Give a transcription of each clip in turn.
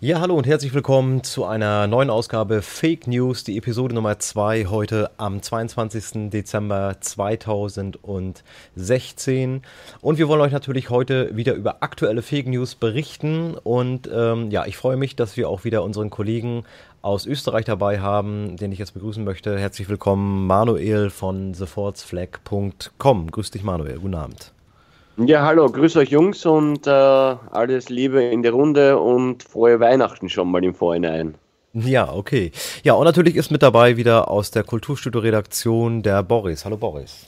Ja, hallo und herzlich willkommen zu einer neuen Ausgabe Fake News, die Episode Nummer 2 heute am 22. Dezember 2016. Und wir wollen euch natürlich heute wieder über aktuelle Fake News berichten. Und ähm, ja, ich freue mich, dass wir auch wieder unseren Kollegen aus Österreich dabei haben, den ich jetzt begrüßen möchte. Herzlich willkommen, Manuel von thefortsflag.com. Grüß dich, Manuel. Guten Abend. Ja, hallo, grüß euch Jungs und äh, alles Liebe in der Runde und frohe Weihnachten schon mal im Vorhinein. Ja, okay. Ja, und natürlich ist mit dabei wieder aus der Kulturstudio-Redaktion der Boris. Hallo Boris.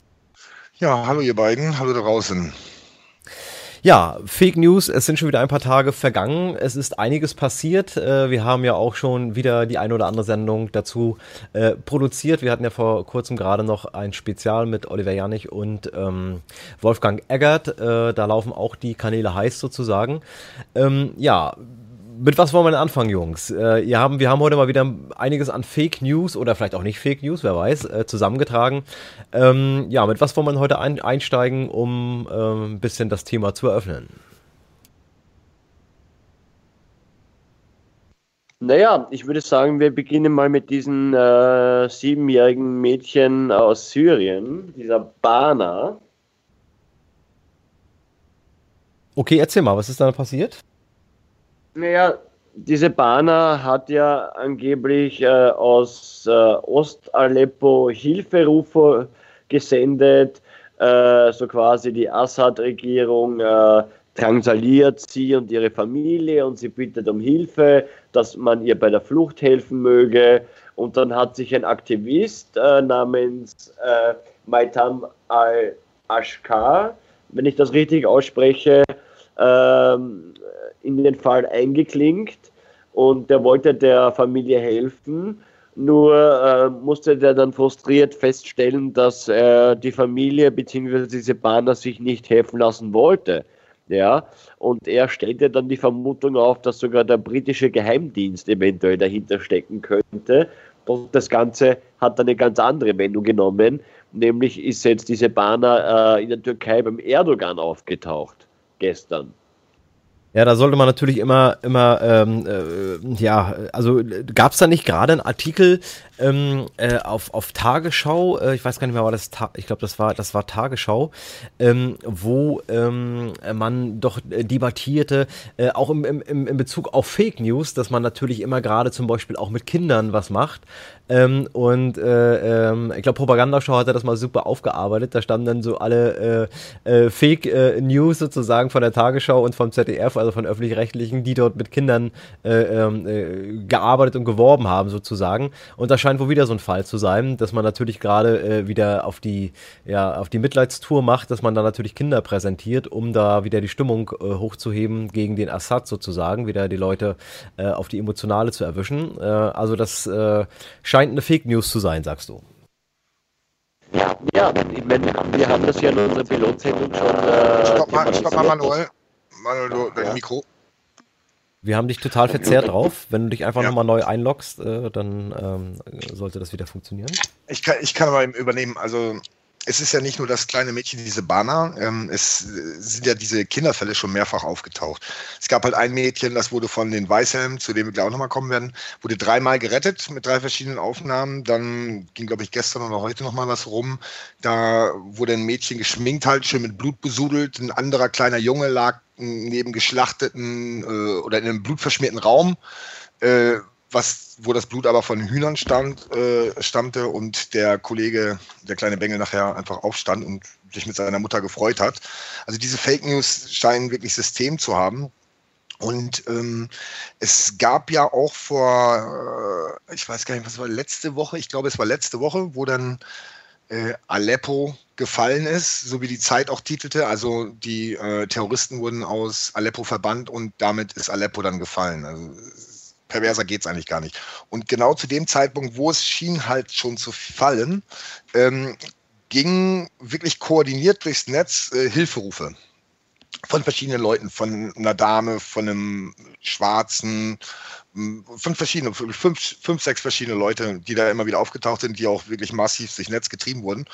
Ja, hallo ihr beiden, hallo da draußen. Ja, Fake News, es sind schon wieder ein paar Tage vergangen. Es ist einiges passiert. Äh, wir haben ja auch schon wieder die eine oder andere Sendung dazu äh, produziert. Wir hatten ja vor kurzem gerade noch ein Spezial mit Oliver Janich und ähm, Wolfgang Eggert. Äh, da laufen auch die Kanäle heiß sozusagen. Ähm, ja, mit was wollen wir denn anfangen, Jungs? Äh, haben, wir haben heute mal wieder einiges an Fake News oder vielleicht auch nicht Fake News, wer weiß, äh, zusammengetragen. Ähm, ja, mit was wollen wir heute ein, einsteigen, um äh, ein bisschen das Thema zu eröffnen? Naja, ich würde sagen, wir beginnen mal mit diesem äh, siebenjährigen Mädchen aus Syrien, dieser Bana. Okay, erzähl mal, was ist da passiert? Naja, diese Bana hat ja angeblich äh, aus äh, Ost-Aleppo Hilferufe gesendet, äh, so quasi die Assad-Regierung äh, drangsaliert sie und ihre Familie und sie bittet um Hilfe, dass man ihr bei der Flucht helfen möge. Und dann hat sich ein Aktivist äh, namens äh, Maitam al-Ashkar, wenn ich das richtig ausspreche, ähm, in den Fall eingeklinkt und der wollte der Familie helfen. Nur äh, musste der dann frustriert feststellen, dass äh, die Familie bzw. diese Bahner sich nicht helfen lassen wollte. Ja, und er stellte dann die Vermutung auf, dass sogar der britische Geheimdienst eventuell dahinter stecken könnte. Und das Ganze hat eine ganz andere Wendung genommen. Nämlich ist jetzt diese Bahner äh, in der Türkei beim Erdogan aufgetaucht gestern. Ja, da sollte man natürlich immer, immer, ähm, äh, ja, also gab es da nicht gerade einen Artikel ähm, äh, auf, auf Tagesschau, äh, ich weiß gar nicht mehr, war das, Ta ich glaube, das war, das war Tagesschau, ähm, wo ähm, man doch debattierte, äh, auch im, im, im Bezug auf Fake News, dass man natürlich immer gerade zum Beispiel auch mit Kindern was macht. Ähm, und äh, ähm, ich glaube, Propagandashow hatte das mal super aufgearbeitet. Da standen dann so alle äh, äh, Fake äh, News sozusagen von der Tagesschau und vom ZDF, also von öffentlich-rechtlichen, die dort mit Kindern äh, ähm, äh, gearbeitet und geworben haben sozusagen. Und da scheint wohl wieder so ein Fall zu sein, dass man natürlich gerade wieder auf die, ja, auf die Mitleidstour macht, dass man da natürlich Kinder präsentiert, um da wieder die Stimmung hochzuheben gegen den Assad sozusagen, wieder die Leute auf die Emotionale zu erwischen. Also das äh, scheint eine Fake News zu sein, sagst du. Ja, ja, ich meine, wir haben das ja in unserer Pilotsendung schon. Äh, stopp mal, stopp mal, Manuel. Manuel, dein ja. Mikro. Wir haben dich total verzerrt drauf. Wenn du dich einfach ja. nochmal neu einloggst, äh, dann ähm, sollte das wieder funktionieren. Ich kann, ich kann aber übernehmen. Also es ist ja nicht nur das kleine Mädchen, diese Bana, ähm, es sind ja diese Kinderfälle schon mehrfach aufgetaucht. Es gab halt ein Mädchen, das wurde von den Weißhelmen, zu dem wir gleich auch nochmal kommen werden, wurde dreimal gerettet mit drei verschiedenen Aufnahmen. Dann ging, glaube ich, gestern oder heute nochmal was rum. Da wurde ein Mädchen geschminkt, halt schön mit Blut besudelt. Ein anderer kleiner Junge lag neben geschlachteten äh, oder in einem blutverschmierten Raum. Äh, was, wo das Blut aber von Hühnern stammt, äh, stammte und der Kollege, der kleine Bengel, nachher einfach aufstand und sich mit seiner Mutter gefreut hat. Also diese Fake News scheinen wirklich System zu haben. Und ähm, es gab ja auch vor, äh, ich weiß gar nicht, was war letzte Woche, ich glaube, es war letzte Woche, wo dann äh, Aleppo gefallen ist, so wie die Zeit auch titelte. Also die äh, Terroristen wurden aus Aleppo verbannt und damit ist Aleppo dann gefallen. Also perverser geht es eigentlich gar nicht. Und genau zu dem Zeitpunkt, wo es schien halt schon zu fallen, ähm, gingen wirklich koordiniert durchs Netz äh, Hilferufe von verschiedenen Leuten, von einer Dame, von einem Schwarzen, von verschiedenen, fünf, fünf, sechs verschiedene Leute, die da immer wieder aufgetaucht sind, die auch wirklich massiv durchs Netz getrieben wurden.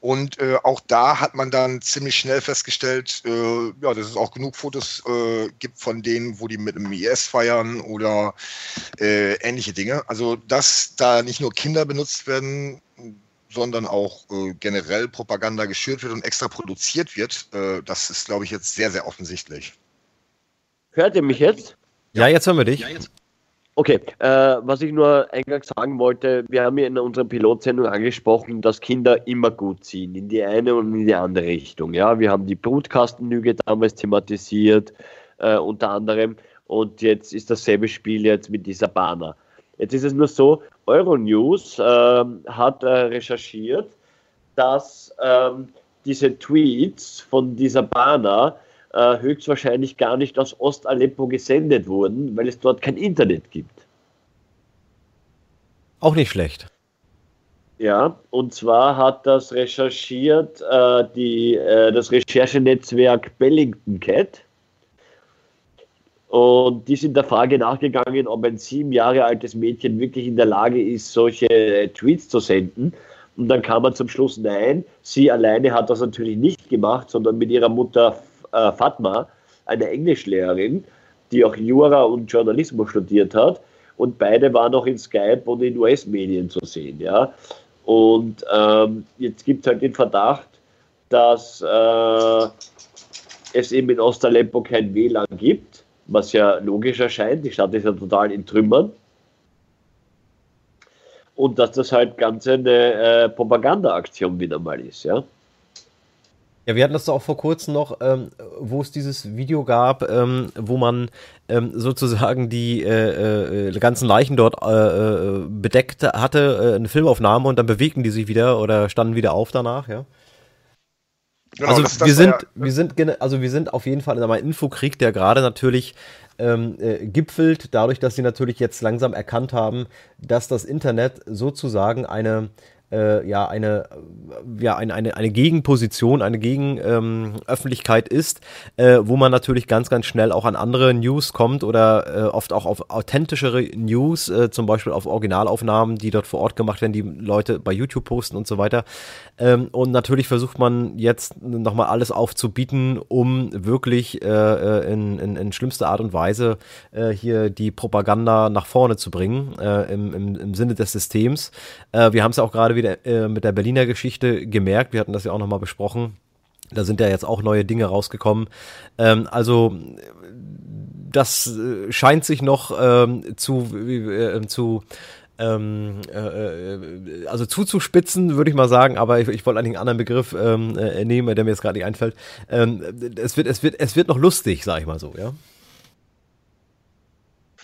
Und äh, auch da hat man dann ziemlich schnell festgestellt, äh, ja, dass es auch genug Fotos äh, gibt von denen, wo die mit dem IS feiern oder äh, ähnliche Dinge. Also, dass da nicht nur Kinder benutzt werden, sondern auch äh, generell Propaganda geschürt wird und extra produziert wird, äh, das ist, glaube ich, jetzt sehr, sehr offensichtlich. Hört ihr mich jetzt? Ja, jetzt hören wir dich. Ja, jetzt. Okay, äh, was ich nur eingangs sagen wollte, wir haben ja in unserer Pilotsendung angesprochen, dass Kinder immer gut ziehen, in die eine und in die andere Richtung. Ja, wir haben die Brutkastenlüge damals thematisiert, äh, unter anderem, und jetzt ist dasselbe Spiel jetzt mit dieser Banner. Jetzt ist es nur so, Euronews äh, hat recherchiert, dass ähm, diese Tweets von dieser Banner äh, höchstwahrscheinlich gar nicht aus Ost-Aleppo gesendet wurden, weil es dort kein Internet gibt. Auch nicht schlecht. Ja, und zwar hat das recherchiert äh, die, äh, das Recherchenetzwerk Bellington Cat. Und die sind der Frage nachgegangen, ob ein sieben Jahre altes Mädchen wirklich in der Lage ist, solche äh, Tweets zu senden. Und dann kam man zum Schluss, nein, sie alleine hat das natürlich nicht gemacht, sondern mit ihrer Mutter äh, Fatma, eine Englischlehrerin, die auch Jura und Journalismus studiert hat. Und beide waren auch in Skype und in US-Medien zu sehen. Ja? Und ähm, jetzt gibt es halt den Verdacht, dass äh, es eben in Ostalempo kein WLAN gibt, was ja logisch erscheint. Die Stadt ist ja total in Trümmern. Und dass das halt ganz eine äh, Propagandaaktion wieder mal ist. Ja? Ja, wir hatten das auch vor kurzem noch, ähm, wo es dieses Video gab, ähm, wo man ähm, sozusagen die äh, äh, ganzen Leichen dort äh, äh bedeckt hatte, äh, eine Filmaufnahme und dann bewegten die sich wieder oder standen wieder auf danach, ja. Genau, also das wir sind, ja, wir sind, also wir sind auf jeden Fall in einem Infokrieg, der gerade natürlich ähm, äh, gipfelt, dadurch, dass sie natürlich jetzt langsam erkannt haben, dass das Internet sozusagen eine äh, ja eine, ja, eine, eine, eine Gegenposition, eine Gegenöffentlichkeit ähm, ist, äh, wo man natürlich ganz, ganz schnell auch an andere News kommt oder äh, oft auch auf authentischere News, äh, zum Beispiel auf Originalaufnahmen, die dort vor Ort gemacht werden, die Leute bei YouTube posten und so weiter. Ähm, und natürlich versucht man jetzt nochmal alles aufzubieten, um wirklich äh, äh, in, in, in schlimmster Art und Weise hier die Propaganda nach vorne zu bringen, im, im, im Sinne des Systems. Wir haben es ja auch gerade wieder äh, mit der Berliner Geschichte gemerkt. Wir hatten das ja auch nochmal besprochen. Da sind ja jetzt auch neue Dinge rausgekommen. Ähm, also das äh, scheint sich noch ähm, zu, äh, zu ähm, äh, äh, also zuzuspitzen, würde ich mal sagen, aber ich, ich wollte einen anderen Begriff ähm, äh, nehmen, der mir jetzt gerade nicht einfällt. Ähm, es, wird, es, wird, es wird noch lustig, sag ich mal so, ja.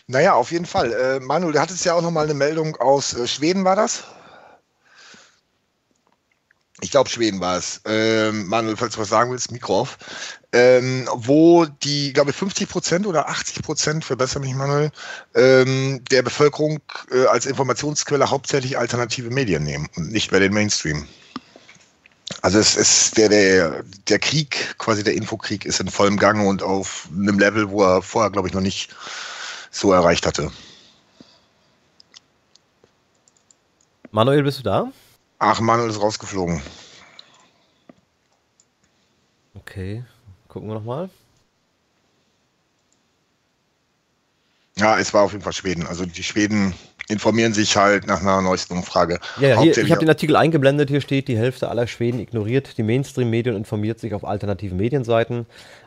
Naja, auf jeden Fall. Äh, Manuel, du hattest ja auch nochmal eine Meldung aus Schweden, war das? Ich glaube Schweden war es, ähm, Manuel, falls du was sagen willst, Mikro auf, ähm, wo die, glaube ich, 50 Prozent oder 80 Prozent, verbessere mich Manuel, ähm, der Bevölkerung äh, als Informationsquelle hauptsächlich alternative Medien nehmen und nicht mehr den Mainstream. Also es ist der, der, der Krieg, quasi der Infokrieg ist in vollem Gange und auf einem Level, wo er vorher, glaube ich, noch nicht so erreicht hatte. Manuel, bist du da? Ach, Manuel ist rausgeflogen. Okay, gucken wir nochmal. Ja, es war auf jeden Fall Schweden. Also die Schweden informieren sich halt nach einer neuesten Umfrage. Ja, ja hier, ich habe den Artikel eingeblendet. Hier steht, die Hälfte aller Schweden ignoriert die Mainstream-Medien und informiert sich auf alternativen Medienseiten.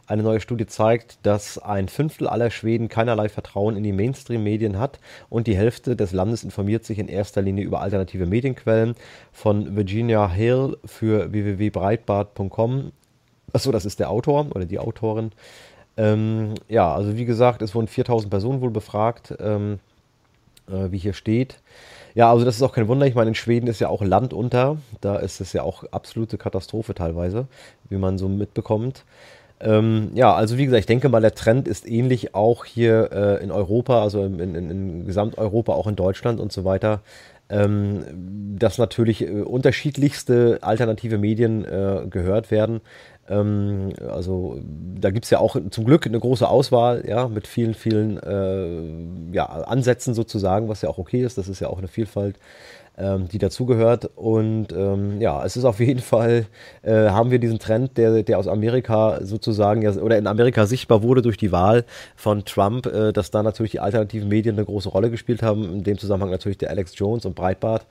Eine neue Studie zeigt, dass ein Fünftel aller Schweden keinerlei Vertrauen in die Mainstream-Medien hat und die Hälfte des Landes informiert sich in erster Linie über alternative Medienquellen. Von Virginia Hill für www.breitbart.com. Achso, das ist der Autor oder die Autorin. Ähm, ja, also wie gesagt, es wurden 4000 Personen wohl befragt, ähm, äh, wie hier steht. Ja, also das ist auch kein Wunder. Ich meine, in Schweden ist ja auch Land unter. Da ist es ja auch absolute Katastrophe teilweise, wie man so mitbekommt. Ähm, ja, also wie gesagt, ich denke mal, der Trend ist ähnlich auch hier äh, in Europa, also in, in, in Gesamteuropa, auch in Deutschland und so weiter. Ähm, dass natürlich äh, unterschiedlichste alternative Medien äh, gehört werden. Ähm, also da gibt es ja auch zum Glück eine große Auswahl, ja, mit vielen, vielen äh, ja, Ansätzen sozusagen, was ja auch okay ist. Das ist ja auch eine Vielfalt die dazugehört. Und ähm, ja, es ist auf jeden Fall, äh, haben wir diesen Trend, der, der aus Amerika sozusagen, oder in Amerika sichtbar wurde durch die Wahl von Trump, äh, dass da natürlich die alternativen Medien eine große Rolle gespielt haben. In dem Zusammenhang natürlich der Alex Jones und Breitbart,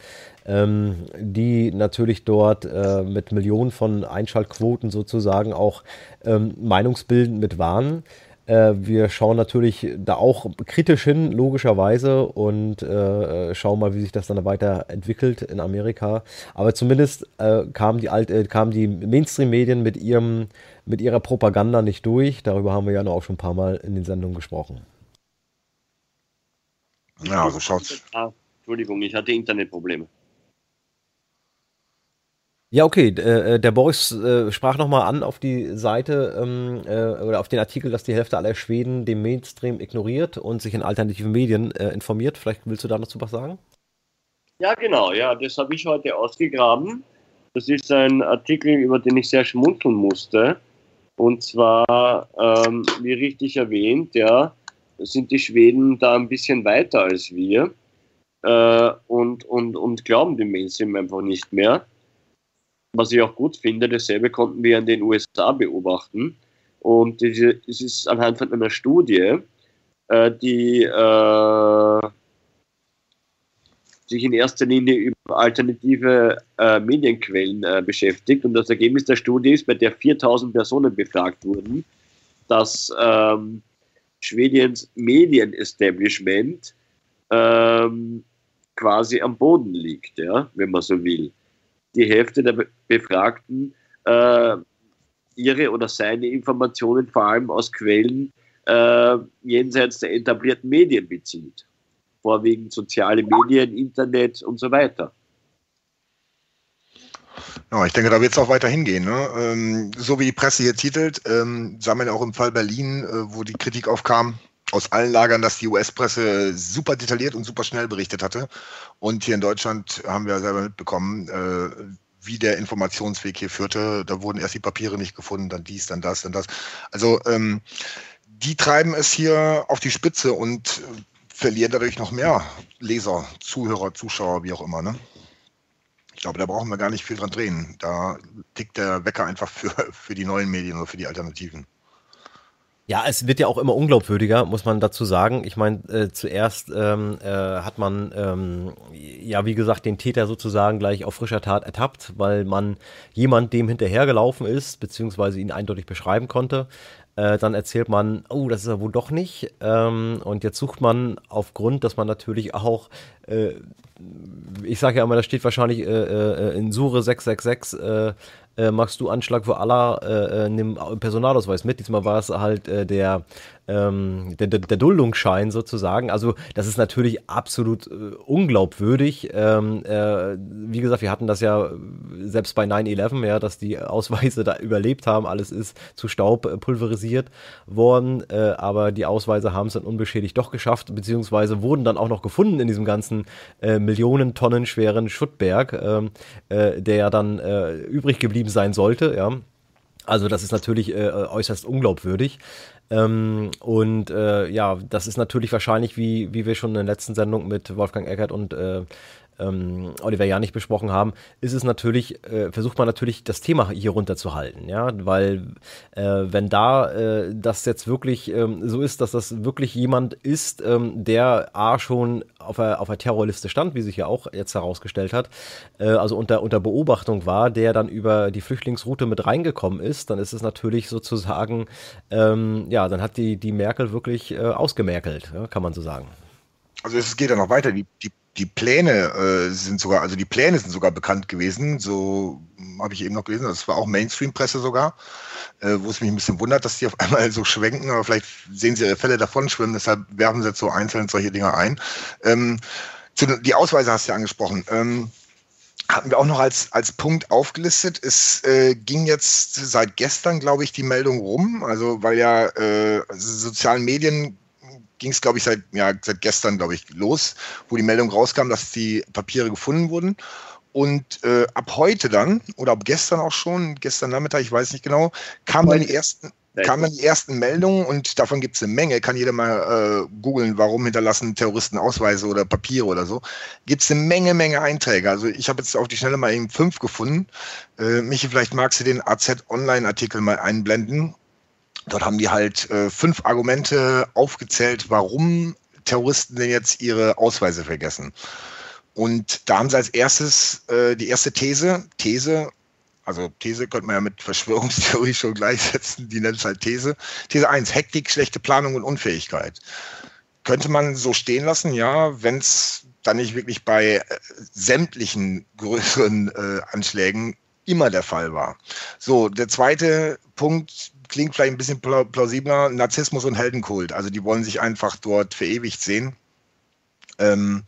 ähm, die natürlich dort äh, mit Millionen von Einschaltquoten sozusagen auch ähm, meinungsbildend mit waren. Äh, wir schauen natürlich da auch kritisch hin, logischerweise, und äh, schauen mal, wie sich das dann weiterentwickelt in Amerika. Aber zumindest äh, kamen die, Alt äh, kamen die Mainstream-Medien mit, mit ihrer Propaganda nicht durch. Darüber haben wir ja noch auch schon ein paar Mal in den Sendungen gesprochen. Ja, so schaut's. Ah, Entschuldigung, ich hatte Internetprobleme. Ja, okay. Äh, äh, der Boris äh, sprach nochmal an auf die Seite ähm, äh, oder auf den Artikel, dass die Hälfte aller Schweden den Mainstream ignoriert und sich in alternativen Medien informiert. Vielleicht willst du da dazu was sagen? Ja, genau. Ja, das habe ich heute ausgegraben. Das ist ein Artikel, über den ich sehr schmunzeln musste. Und zwar, ähm, wie richtig erwähnt, ja, sind die Schweden da ein bisschen weiter als wir äh, und, und, und glauben dem Mainstream einfach nicht mehr was ich auch gut finde, dasselbe konnten wir in den USA beobachten. Und es ist anhand von einer Studie, äh, die äh, sich in erster Linie über alternative äh, Medienquellen äh, beschäftigt. Und das Ergebnis der Studie ist, bei der 4000 Personen befragt wurden, dass ähm, Schwedens Medienestablishment ähm, quasi am Boden liegt, ja, wenn man so will die Hälfte der Befragten äh, ihre oder seine Informationen vor allem aus Quellen äh, jenseits der etablierten Medien bezieht. Vorwiegend soziale Medien, Internet und so weiter. Ja, ich denke, da wird es auch weiter hingehen. Ne? Ähm, so wie die Presse hier titelt, ähm, sammeln auch im Fall Berlin, äh, wo die Kritik aufkam, aus allen Lagern, dass die US-Presse super detailliert und super schnell berichtet hatte. Und hier in Deutschland haben wir selber mitbekommen, äh, wie der Informationsweg hier führte. Da wurden erst die Papiere nicht gefunden, dann dies, dann das, dann das. Also ähm, die treiben es hier auf die Spitze und verlieren dadurch noch mehr Leser, Zuhörer, Zuschauer, wie auch immer. Ne? Ich glaube, da brauchen wir gar nicht viel dran drehen. Da tickt der Wecker einfach für, für die neuen Medien oder für die Alternativen. Ja, es wird ja auch immer unglaubwürdiger, muss man dazu sagen. Ich meine, äh, zuerst ähm, äh, hat man ähm, ja, wie gesagt, den Täter sozusagen gleich auf frischer Tat ertappt, weil man jemand dem hinterhergelaufen ist, beziehungsweise ihn eindeutig beschreiben konnte. Äh, dann erzählt man, oh, das ist er wohl doch nicht. Ähm, und jetzt sucht man aufgrund, dass man natürlich auch äh, ich sage ja immer, da steht wahrscheinlich äh, äh, in Sure 666, äh, äh, machst du Anschlag für Allah, äh, äh, nimm Personalausweis mit. Diesmal war es halt äh, der, ähm, der, der, Duldungsschein sozusagen. Also das ist natürlich absolut äh, unglaubwürdig. Ähm, äh, wie gesagt, wir hatten das ja selbst bei 9-11, ja, dass die Ausweise da überlebt haben. Alles ist zu Staub äh, pulverisiert worden, äh, aber die Ausweise haben es dann unbeschädigt doch geschafft, beziehungsweise wurden dann auch noch gefunden in diesem ganzen äh, Millionen Tonnen schweren Schuttberg, ähm, äh, der ja dann äh, übrig geblieben sein sollte, ja. Also das ist natürlich äh, äußerst unglaubwürdig. Ähm, und äh, ja, das ist natürlich wahrscheinlich, wie, wie wir schon in der letzten Sendung mit Wolfgang Eckert und äh, ähm, Oliver Janich besprochen haben, ist es natürlich, äh, versucht man natürlich das Thema hier runterzuhalten, ja, weil äh, wenn da äh, das jetzt wirklich ähm, so ist, dass das wirklich jemand ist, ähm, der A schon auf der, auf Terrorliste stand, wie sich ja auch jetzt herausgestellt hat, äh, also unter, unter Beobachtung war, der dann über die Flüchtlingsroute mit reingekommen ist, dann ist es natürlich sozusagen, ähm, ja, dann hat die, die Merkel wirklich äh, ausgemerkelt, ja, kann man so sagen. Also es geht ja noch weiter. Die, die die Pläne äh, sind sogar, also die Pläne sind sogar bekannt gewesen. So habe ich eben noch gelesen. Das war auch Mainstream-Presse sogar, äh, wo es mich ein bisschen wundert, dass die auf einmal so schwenken. Aber vielleicht sehen sie ihre Fälle davon schwimmen. Deshalb werfen sie jetzt so einzeln solche Dinge ein. Ähm, zu, die Ausweise hast du ja angesprochen. Ähm, hatten wir auch noch als, als Punkt aufgelistet. Es äh, ging jetzt seit gestern, glaube ich, die Meldung rum. Also weil ja äh, sozialen Medien ging es, glaube ich, seit, ja, seit gestern, glaube ich, los, wo die Meldung rauskam, dass die Papiere gefunden wurden. Und äh, ab heute dann, oder ab gestern auch schon, gestern Nachmittag, ich weiß nicht genau, kamen dann die ersten. kamen dann die ersten Meldungen und davon gibt es eine Menge. Kann jeder mal äh, googeln, warum hinterlassen Terroristen Ausweise oder Papiere oder so. Gibt es eine Menge, Menge Einträge. Also ich habe jetzt auf die Schnelle mal eben fünf gefunden. Äh, Michi, vielleicht magst du den AZ Online-Artikel mal einblenden. Dort haben die halt äh, fünf Argumente aufgezählt, warum Terroristen denn jetzt ihre Ausweise vergessen. Und da haben sie als erstes äh, die erste These, These, also These könnte man ja mit Verschwörungstheorie schon gleichsetzen, die nennt es halt These. These 1, Hektik, schlechte Planung und Unfähigkeit. Könnte man so stehen lassen, ja, wenn es dann nicht wirklich bei äh, sämtlichen größeren äh, Anschlägen immer der Fall war. So, der zweite Punkt klingt vielleicht ein bisschen plausibler, Narzissmus und Heldenkult. Also die wollen sich einfach dort verewigt sehen. Ähm,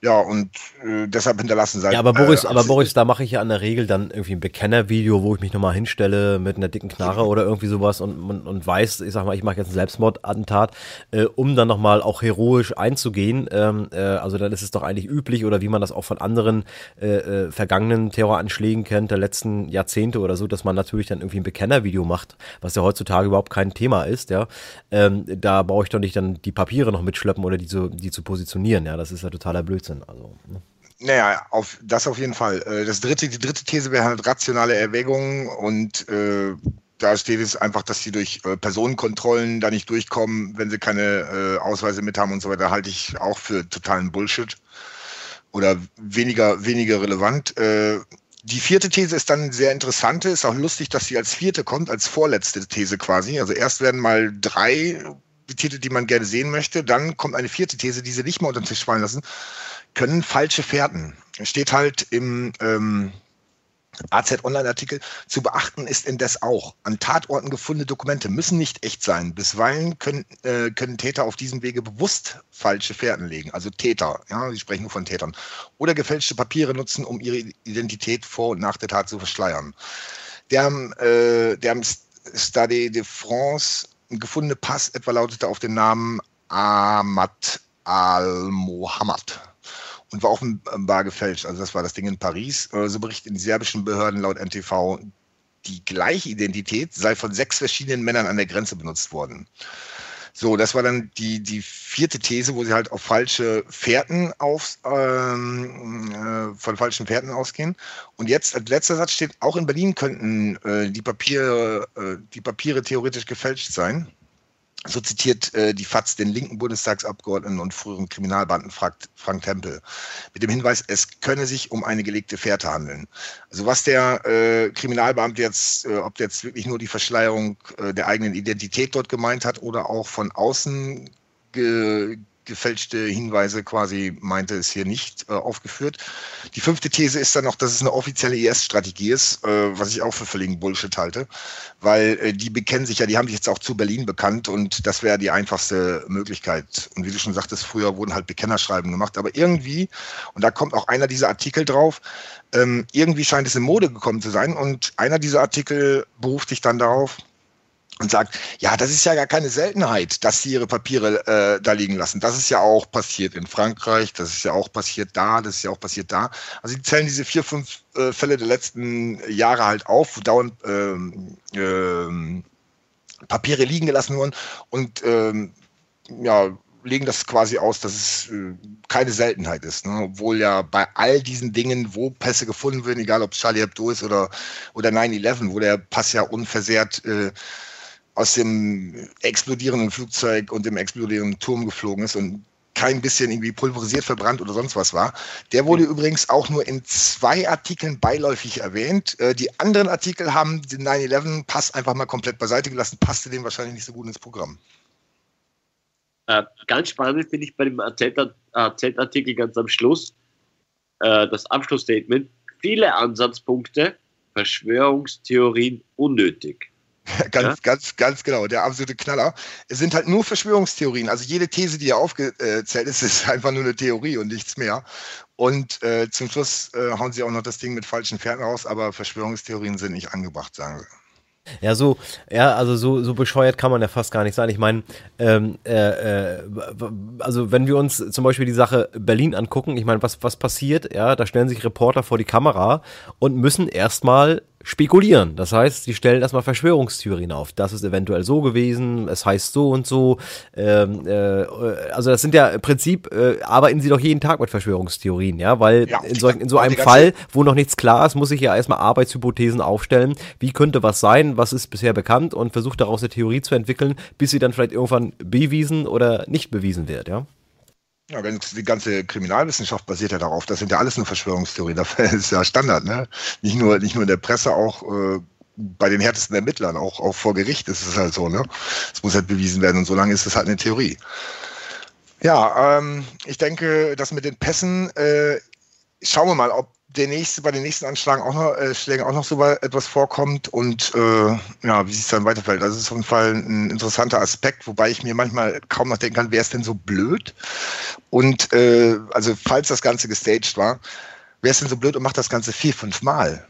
ja, und äh, deshalb hinterlassen sein. Ja, aber Boris, äh, aber Boris, da mache ich ja in der Regel dann irgendwie ein Bekennervideo, wo ich mich nochmal hinstelle mit einer dicken Knarre oder irgendwie sowas und, und, und weiß, ich sag mal, ich mache jetzt ein Selbstmordattentat, äh, um dann nochmal auch heroisch einzugehen. Ähm, äh, also dann ist es doch eigentlich üblich oder wie man das auch von anderen äh, äh, vergangenen Terroranschlägen kennt, der letzten Jahrzehnte oder so, dass man natürlich dann irgendwie ein Bekennervideo macht, was ja heutzutage überhaupt kein Thema ist, ja. Ähm, da brauche ich doch nicht dann die Papiere noch mitschleppen oder die zu, die zu positionieren, ja. Das ist ja totaler Blödsinn. Blödsinn. Also, ne? Naja, auf, das auf jeden Fall. Äh, das dritte, die dritte These wäre halt rationale Erwägungen und äh, da steht es einfach, dass sie durch äh, Personenkontrollen da nicht durchkommen, wenn sie keine äh, Ausweise mit haben und so weiter, halte ich auch für totalen Bullshit oder weniger, weniger relevant. Äh, die vierte These ist dann sehr interessante, ist auch lustig, dass sie als vierte kommt, als vorletzte These quasi. Also erst werden mal drei die Titel, die man gerne sehen möchte. Dann kommt eine vierte These, die sie nicht mal unter den Tisch fallen lassen. Können falsche Fährten. Steht halt im ähm, AZ Online-Artikel. Zu beachten ist indes auch, an Tatorten gefundene Dokumente müssen nicht echt sein. Bisweilen können, äh, können Täter auf diesem Wege bewusst falsche Fährten legen. Also Täter, ja, sie sprechen nur von Tätern. Oder gefälschte Papiere nutzen, um ihre Identität vor und nach der Tat zu verschleiern. Der, äh, der Stade de France gefundene Pass etwa lautete auf den Namen Ahmad al-Mohammed und war offenbar gefälscht. Also das war das Ding in Paris. Äh, so berichten die serbischen Behörden laut NTV, die gleiche Identität sei von sechs verschiedenen Männern an der Grenze benutzt worden. So, das war dann die, die vierte These, wo sie halt auf falsche Fährten auf, ähm, äh, von falschen Fährten ausgehen. Und jetzt als letzter Satz steht, auch in Berlin könnten äh, die, Papiere, äh, die Papiere theoretisch gefälscht sein. So zitiert äh, die FAZ den linken Bundestagsabgeordneten und früheren Kriminalbeamten Frank, Tempel mit dem Hinweis, es könne sich um eine gelegte Fährte handeln. Also was der äh, Kriminalbeamte jetzt, äh, ob der jetzt wirklich nur die Verschleierung äh, der eigenen Identität dort gemeint hat oder auch von außen ge gefälschte Hinweise quasi meinte, ist hier nicht äh, aufgeführt. Die fünfte These ist dann noch, dass es eine offizielle IS-Strategie ist, äh, was ich auch für völligen Bullshit halte, weil äh, die bekennen sich ja, die haben sich jetzt auch zu Berlin bekannt und das wäre die einfachste Möglichkeit. Und wie du schon sagtest, früher wurden halt Bekennerschreiben gemacht, aber irgendwie, und da kommt auch einer dieser Artikel drauf, ähm, irgendwie scheint es in Mode gekommen zu sein und einer dieser Artikel beruft sich dann darauf, und sagt, ja, das ist ja gar keine Seltenheit, dass sie ihre Papiere äh, da liegen lassen. Das ist ja auch passiert in Frankreich, das ist ja auch passiert da, das ist ja auch passiert da. Also sie zählen diese vier, fünf äh, Fälle der letzten Jahre halt auf, wo dauernd ähm, ähm, Papiere liegen gelassen wurden und ähm, ja, legen das quasi aus, dass es äh, keine Seltenheit ist. Ne? Obwohl ja bei all diesen Dingen, wo Pässe gefunden werden, egal ob es Charlie Hebdo ist oder, oder 9-11, wo der Pass ja unversehrt äh, aus dem explodierenden Flugzeug und dem explodierenden Turm geflogen ist und kein bisschen irgendwie pulverisiert, verbrannt oder sonst was war. Der wurde mhm. übrigens auch nur in zwei Artikeln beiläufig erwähnt. Äh, die anderen Artikel haben den 9-11-Pass einfach mal komplett beiseite gelassen, passte dem wahrscheinlich nicht so gut ins Programm. Äh, ganz spannend finde ich bei dem AZ-Artikel ganz am Schluss äh, das Abschlussstatement. Viele Ansatzpunkte, Verschwörungstheorien unnötig. ganz, ja? ganz, ganz genau. Der absolute Knaller. Es sind halt nur Verschwörungstheorien. Also jede These, die hier aufgezählt ist, ist einfach nur eine Theorie und nichts mehr. Und äh, zum Schluss äh, hauen sie auch noch das Ding mit falschen Pferden raus, aber Verschwörungstheorien sind nicht angebracht, sagen sie. Ja, so, ja, also so, so bescheuert kann man ja fast gar nicht sein. Ich meine, ähm, äh, äh, also wenn wir uns zum Beispiel die Sache Berlin angucken, ich meine, was, was passiert, ja, da stellen sich Reporter vor die Kamera und müssen erstmal spekulieren. Das heißt, sie stellen erstmal Verschwörungstheorien auf. Das ist eventuell so gewesen, es heißt so und so. Ähm, äh, also das sind ja im Prinzip, äh, arbeiten sie doch jeden Tag mit Verschwörungstheorien, ja, weil ja, in, so, in so einem Fall, wo noch nichts klar ist, muss ich ja erstmal Arbeitshypothesen aufstellen. Wie könnte was sein, was ist bisher bekannt und versucht daraus eine Theorie zu entwickeln, bis sie dann vielleicht irgendwann bewiesen oder nicht bewiesen wird, ja. Ja, die ganze Kriminalwissenschaft basiert ja darauf. Das sind ja alles nur Verschwörungstheorien. Das ist ja Standard, ne? Nicht nur, nicht nur in der Presse, auch äh, bei den härtesten Ermittlern, auch, auch vor Gericht ist es halt so, ne? Es muss halt bewiesen werden und solange ist es halt eine Theorie. Ja, ähm, ich denke, das mit den Pässen, äh, schauen wir mal, ob der nächste, bei den nächsten Anschlägen auch noch, äh, Schlägen auch noch so etwas vorkommt und äh, ja, wie es dann weiterfällt. Das ist auf jeden Fall ein interessanter Aspekt, wobei ich mir manchmal kaum noch denken kann, wer ist denn so blöd? Und äh, also falls das Ganze gestaged war, wer ist denn so blöd und macht das Ganze vier, fünf Mal?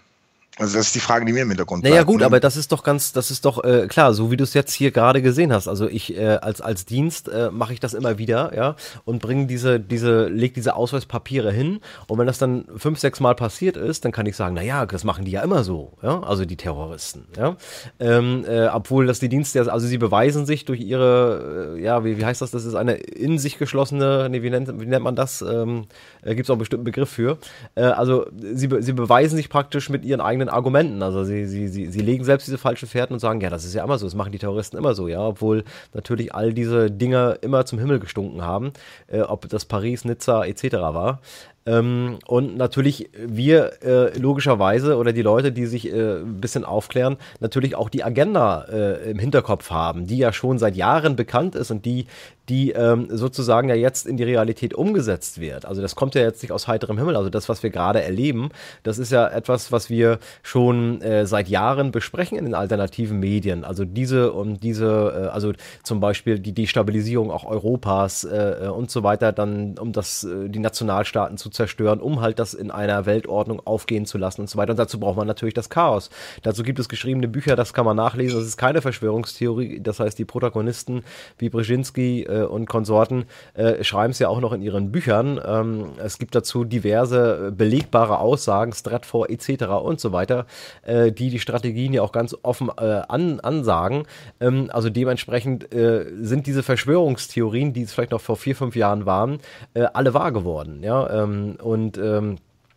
Also das ist die Frage, die mir im Hintergrund Naja bleibt, gut, ne? aber das ist doch ganz, das ist doch äh, klar, so wie du es jetzt hier gerade gesehen hast. Also ich äh, als als Dienst äh, mache ich das immer wieder, ja, und bringe diese diese leg diese Ausweispapiere hin. Und wenn das dann fünf sechs Mal passiert ist, dann kann ich sagen, na ja, das machen die ja immer so, ja, also die Terroristen, ja, ähm, äh, obwohl das die Dienste, also sie beweisen sich durch ihre, äh, ja, wie, wie heißt das? Das ist eine in sich geschlossene, nee, wie nennt wie nennt man das? Ähm, äh, Gibt es auch einen bestimmten Begriff für. Äh, also sie sie beweisen sich praktisch mit ihren eigenen eigenen Argumenten. Also sie, sie, sie, sie legen selbst diese falschen Fährten und sagen, ja, das ist ja immer so, das machen die Terroristen immer so, ja, obwohl natürlich all diese Dinge immer zum Himmel gestunken haben, äh, ob das Paris, Nizza etc. war. Ähm, und natürlich wir äh, logischerweise oder die Leute, die sich äh, ein bisschen aufklären, natürlich auch die Agenda äh, im Hinterkopf haben, die ja schon seit Jahren bekannt ist und die die ähm, sozusagen ja jetzt in die Realität umgesetzt wird. Also das kommt ja jetzt nicht aus heiterem Himmel. Also das, was wir gerade erleben, das ist ja etwas, was wir schon äh, seit Jahren besprechen in den alternativen Medien. Also diese und diese, äh, also zum Beispiel die Destabilisierung auch Europas äh, äh und so weiter, dann um das, äh, die Nationalstaaten zu zerstören, um halt das in einer Weltordnung aufgehen zu lassen und so weiter. Und dazu braucht man natürlich das Chaos. Dazu gibt es geschriebene Bücher, das kann man nachlesen. Das ist keine Verschwörungstheorie. Das heißt, die Protagonisten wie Brzezinski äh, und Konsorten äh, schreiben es ja auch noch in ihren Büchern. Ähm, es gibt dazu diverse belegbare Aussagen, Stratfor etc. und so weiter, äh, die die Strategien ja auch ganz offen äh, an, ansagen. Ähm, also dementsprechend äh, sind diese Verschwörungstheorien, die es vielleicht noch vor vier, fünf Jahren waren, äh, alle wahr geworden. Ja? Ähm, und ähm,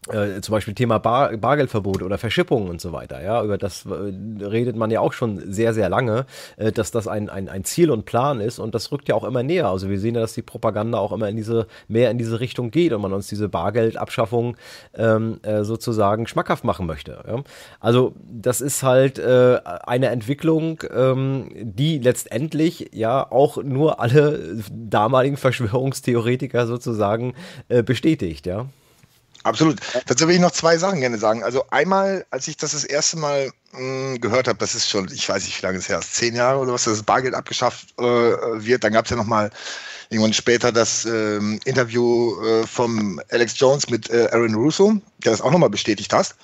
äh, zum Beispiel Thema Bar, Bargeldverbot oder Verschippung und so weiter. Ja, über das äh, redet man ja auch schon sehr, sehr lange, äh, dass das ein, ein, ein Ziel und Plan ist und das rückt ja auch immer näher. Also wir sehen ja, dass die Propaganda auch immer in diese, mehr in diese Richtung geht und man uns diese Bargeldabschaffung ähm, äh, sozusagen schmackhaft machen möchte. Ja? Also das ist halt äh, eine Entwicklung, ähm, die letztendlich ja auch nur alle damaligen Verschwörungstheoretiker sozusagen äh, bestätigt, ja. Absolut. Dazu will ich noch zwei Sachen gerne sagen. Also einmal, als ich das das erste Mal mh, hm, gehört habe, das ist schon, ich weiß nicht, wie lange es her ist, zehn Jahre oder was, dass das Bargeld abgeschafft äh, wird. Dann gab es ja noch mal irgendwann später das ähm, Interview äh, vom Alex Jones mit äh, Aaron Russo, der das auch nochmal bestätigt hat.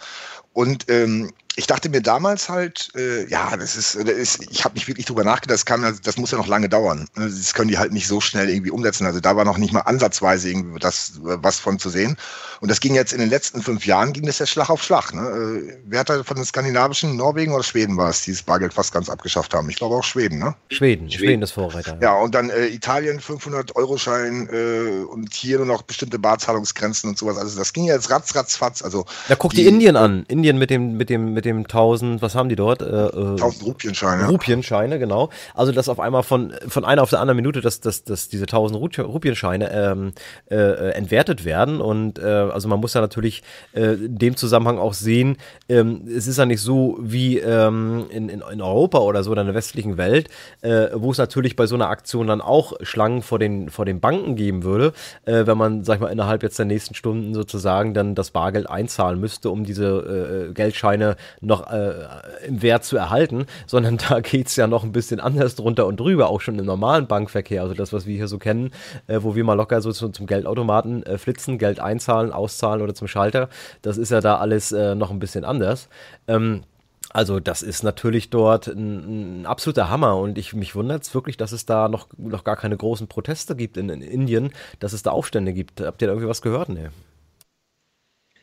Und ähm, ich dachte mir damals halt, äh, ja, das ist, das ist ich habe nicht wirklich drüber nachgedacht, das, kann, das muss ja noch lange dauern. Das können die halt nicht so schnell irgendwie umsetzen. Also da war noch nicht mal ansatzweise irgendwie das was von zu sehen. Und das ging jetzt in den letzten fünf Jahren, ging das ja Schlag auf Schlag. Ne? Äh, wer hat da von den skandinavischen, Norwegen oder Schweden war es, dieses Bargeld fast ganz abgeschafft haben? Ich glaube auch Schweden, ne? Schweden, Schweden, Schweden ist Vorreiter. Ja, und dann äh, Italien 500-Euro-Schein äh, und hier nur noch bestimmte Barzahlungsgrenzen und sowas. Also das ging ja jetzt ratz, ratz, fatz. Also da guck die, die Indien an. Indien mit dem, mit dem, mit dem 1000, was haben die dort? Äh, 1000 äh, Rupienscheine. Rupienscheine, genau. Also das auf einmal von, von einer auf der anderen Minute, dass, dass, dass diese 1000 Rupienscheine ähm, äh, entwertet werden. Und äh, also man muss ja natürlich äh, dem Zusammenhang auch sehen, ähm, es ist ja nicht so wie ähm, in, in, in Europa oder so, oder in der westlichen Welt, äh, wo es natürlich bei so einer Aktion dann auch Schlangen vor den, vor den Banken geben würde, äh, wenn man, sag ich mal, innerhalb jetzt der nächsten Stunden sozusagen dann das Bargeld einzahlen müsste, um diese äh, Geldscheine noch äh, im Wert zu erhalten, sondern da geht es ja noch ein bisschen anders drunter und drüber, auch schon im normalen Bankverkehr. Also das, was wir hier so kennen, äh, wo wir mal locker so zum, zum Geldautomaten äh, flitzen, Geld einzahlen, auszahlen oder zum Schalter, das ist ja da alles äh, noch ein bisschen anders. Ähm, also das ist natürlich dort ein, ein absoluter Hammer und ich mich wundert es wirklich, dass es da noch, noch gar keine großen Proteste gibt in, in, Indien, dass es da Aufstände gibt. Habt ihr da irgendwie was gehört? Nee.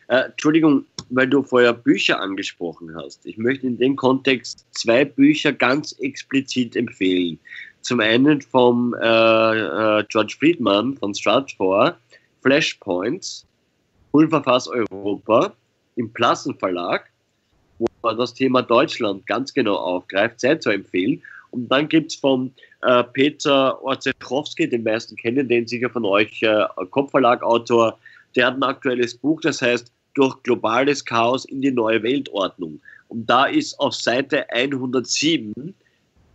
Äh, Entschuldigung, weil du vorher Bücher angesprochen hast. Ich möchte in dem Kontext zwei Bücher ganz explizit empfehlen. Zum einen vom äh, äh, George Friedman von Stratfor, Flashpoints, Pulverfass Europa im Plassen Verlag, wo er das Thema Deutschland ganz genau aufgreift, sehr zu empfehlen. Und dann gibt es von äh, Peter Orzechowski, den meisten kennen den sicher von euch, äh, Kopfverlag-Autor, der hat ein aktuelles Buch, das heißt Durch globales Chaos in die neue Weltordnung. Und da ist auf Seite 107,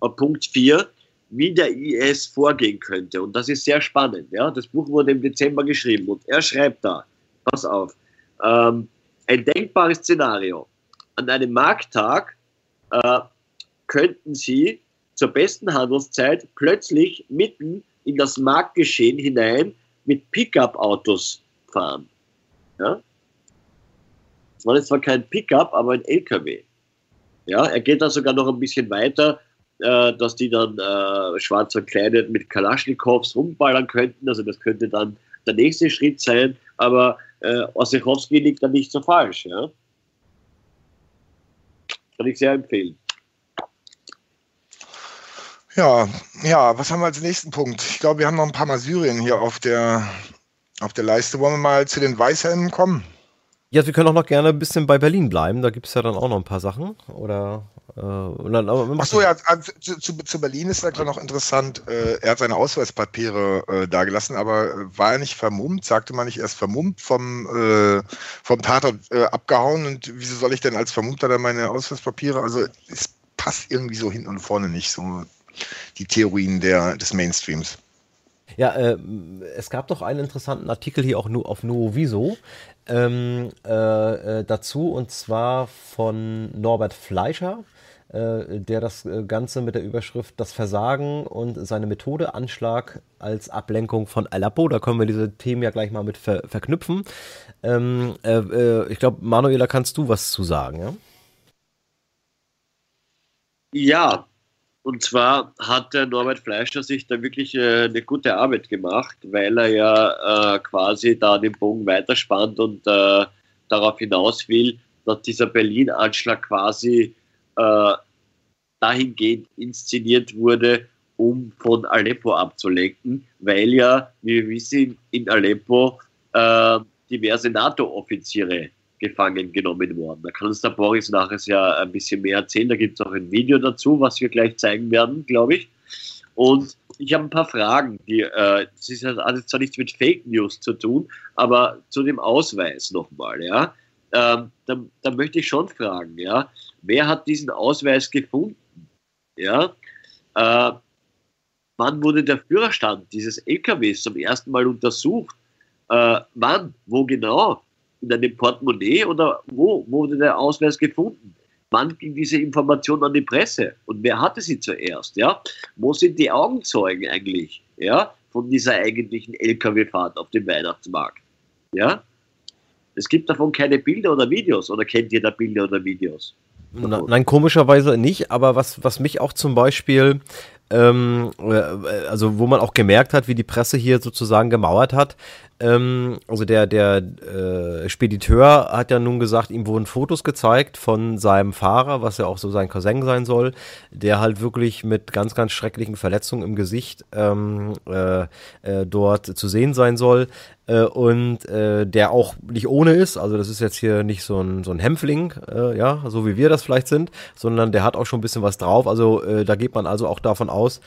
äh, Punkt 4, wie der IS vorgehen könnte. Und das ist sehr spannend. Ja? Das Buch wurde im Dezember geschrieben und er schreibt da, pass auf, ähm, ein denkbares Szenario. An einem Markttag äh, könnten Sie zur besten Handelszeit plötzlich mitten in das Marktgeschehen hinein mit Pickup-Autos fahren. Ja? Das war jetzt zwar kein Pickup, aber ein LKW. Ja, er geht da sogar noch ein bisschen weiter, äh, dass die dann äh, schwarz verkleidet mit Kalaschnikows rumballern könnten. Also das könnte dann der nächste Schritt sein, aber äh, Ossechowski liegt da nicht so falsch. Ja? Kann ich sehr empfehlen. Ja, ja, was haben wir als nächsten Punkt? Ich glaube, wir haben noch ein paar Mal Syrien hier auf der, auf der Leiste. Wollen wir mal zu den Weißhelmen kommen? Ja, wir können auch noch gerne ein bisschen bei Berlin bleiben. Da gibt es ja dann auch noch ein paar Sachen. Oder äh, dann, Ach so, ja, zu, zu, zu, Berlin ist da noch interessant. Äh, er hat seine Ausweispapiere äh, dagelassen, aber äh, war er nicht vermummt? Sagte man nicht erst vermummt vom, äh, vom Tatort äh, abgehauen? Und wieso soll ich denn als Vermummter dann meine Ausweispapiere? Also es passt irgendwie so hinten und vorne nicht so die Theorien der, des Mainstreams. Ja, äh, es gab doch einen interessanten Artikel hier auch nur auf Nuoviso ähm, äh, äh, dazu und zwar von Norbert Fleischer, äh, der das äh, Ganze mit der Überschrift Das Versagen und seine Methode Anschlag als Ablenkung von Aleppo, da können wir diese Themen ja gleich mal mit ver verknüpfen. Ähm, äh, ich glaube, Manuela, kannst du was zu sagen, ja? Ja, und zwar hat der Norbert Fleischer sich da wirklich äh, eine gute Arbeit gemacht, weil er ja äh, quasi da den Bogen weiterspannt und äh, darauf hinaus will, dass dieser Berlin-Anschlag quasi äh, dahingehend inszeniert wurde, um von Aleppo abzulenken, weil ja, wie wir wissen, in Aleppo äh, diverse NATO-Offiziere gefangen genommen worden. Da kann uns der Boris nachher ja ein bisschen mehr erzählen. Da gibt es auch ein Video dazu, was wir gleich zeigen werden, glaube ich. Und ich habe ein paar Fragen, die, äh, das alles zwar nichts mit Fake News zu tun, aber zu dem Ausweis nochmal, ja. Ähm, da, da, möchte ich schon fragen, ja, wer hat diesen Ausweis gefunden? Ja, äh, wann wurde der Führerstand dieses LKWs zum ersten Mal untersucht? Äh, wann? Wo genau? In einem Portemonnaie oder wo wurde der Ausweis gefunden? Wann ging diese Information an die Presse? Und wer hatte sie zuerst? Ja? Wo sind die Augenzeugen eigentlich ja? von dieser eigentlichen Lkw-Fahrt auf dem Weihnachtsmarkt? Ja? Es gibt davon keine Bilder oder Videos. Oder kennt ihr da Bilder oder Videos? Nein, komischerweise nicht. Aber was, was mich auch zum Beispiel ähm, äh, also wo man auch gemerkt hat, wie die Presse hier sozusagen gemauert hat, ähm, also der, der äh, Spediteur hat ja nun gesagt, ihm wurden Fotos gezeigt von seinem Fahrer, was ja auch so sein Cousin sein soll, der halt wirklich mit ganz, ganz schrecklichen Verletzungen im Gesicht ähm, äh, äh, dort zu sehen sein soll äh, und äh, der auch nicht ohne ist. Also das ist jetzt hier nicht so ein, so ein Hämpfling, äh, ja, so wie wir das vielleicht sind, sondern der hat auch schon ein bisschen was drauf. Also äh, da geht man also auch davon aus,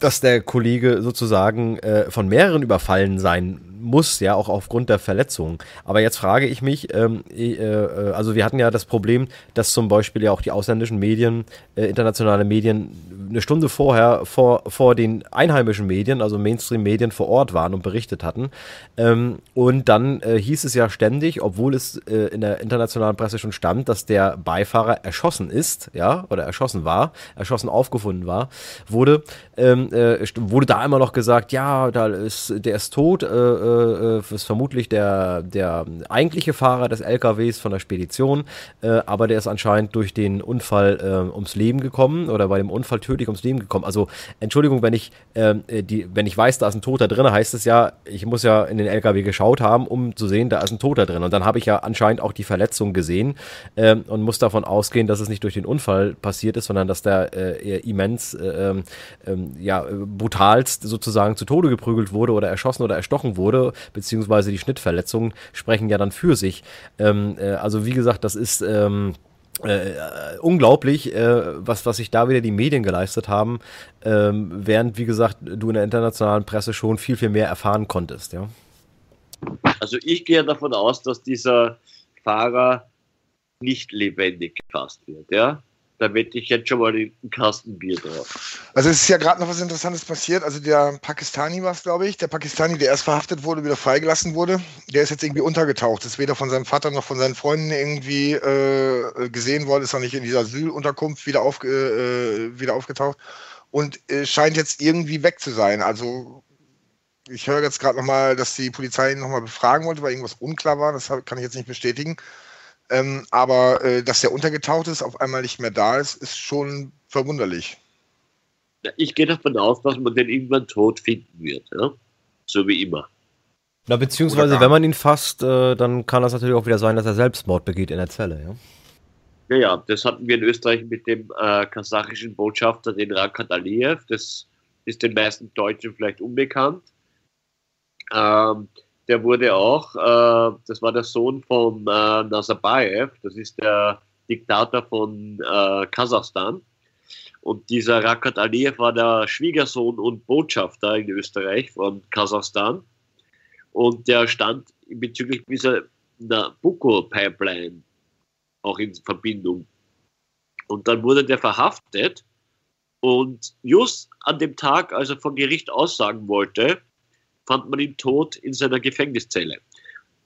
dass der Kollege sozusagen äh, von mehreren überfallen sein muss, ja, auch aufgrund der Verletzungen. Aber jetzt frage ich mich, ähm, äh, äh, also wir hatten ja das Problem, dass zum Beispiel ja auch die ausländischen Medien, äh, internationale Medien, eine Stunde vorher vor, vor den einheimischen Medien, also Mainstream-Medien vor Ort waren und berichtet hatten. Ähm, und dann äh, hieß es ja ständig, obwohl es äh, in der internationalen Presse schon stand, dass der Beifahrer erschossen ist, ja, oder erschossen war, erschossen aufgefunden war, wurde, ähm, äh, wurde da immer noch gesagt, ja, da ist, der ist tot, äh, äh, ist vermutlich der, der eigentliche Fahrer des LKWs von der Spedition, äh, aber der ist anscheinend durch den Unfall äh, ums Leben gekommen oder bei dem Unfall tödlich ums Leben gekommen. Also Entschuldigung, wenn ich, ähm, äh, die, wenn ich weiß, da ist ein Toter drin, heißt es ja, ich muss ja in den LKW geschaut haben, um zu sehen, da ist ein Toter drin. Und dann habe ich ja anscheinend auch die Verletzung gesehen ähm, und muss davon ausgehen, dass es nicht durch den Unfall passiert ist, sondern dass der äh, immens äh, ähm, ähm, ja, brutalst sozusagen zu Tode geprügelt wurde oder erschossen oder erstochen wurde, beziehungsweise die Schnittverletzungen sprechen ja dann für sich. Ähm, äh, also wie gesagt, das ist ähm, äh, unglaublich, äh, was, was sich da wieder die Medien geleistet haben, ähm, während, wie gesagt, du in der internationalen Presse schon viel, viel mehr erfahren konntest, ja. Also ich gehe davon aus, dass dieser Fahrer nicht lebendig gefasst wird, ja da wette ich jetzt schon mal einen Kasten Bier drauf. Also es ist ja gerade noch was Interessantes passiert. Also der Pakistani war es, glaube ich. Der Pakistani, der erst verhaftet wurde, wieder freigelassen wurde, der ist jetzt irgendwie untergetaucht. Ist weder von seinem Vater noch von seinen Freunden irgendwie äh, gesehen worden, ist noch nicht in dieser Asylunterkunft wieder, auf, äh, wieder aufgetaucht und äh, scheint jetzt irgendwie weg zu sein. Also ich höre jetzt gerade nochmal, dass die Polizei ihn nochmal befragen wollte, weil irgendwas unklar war. Das kann ich jetzt nicht bestätigen. Ähm, aber äh, dass der untergetaucht ist, auf einmal nicht mehr da ist, ist schon verwunderlich. Ich gehe davon aus, dass man den irgendwann tot finden wird, ja? so wie immer. Na, beziehungsweise, wenn man ihn fasst, äh, dann kann das natürlich auch wieder sein, dass er Selbstmord begeht in der Zelle, ja? Ja, ja, das hatten wir in Österreich mit dem äh, kasachischen Botschafter, den Rakat Aliyev. Das ist den meisten Deutschen vielleicht unbekannt. Ähm, der wurde auch, äh, das war der Sohn von äh, Nazarbayev, das ist der Diktator von äh, Kasachstan. Und dieser Rakat Aliyev war der Schwiegersohn und Botschafter in Österreich von Kasachstan. Und der stand bezüglich dieser Nabucco-Pipeline auch in Verbindung. Und dann wurde der verhaftet. Und just an dem Tag, als er vor Gericht aussagen wollte, fand man ihn tot in seiner Gefängniszelle.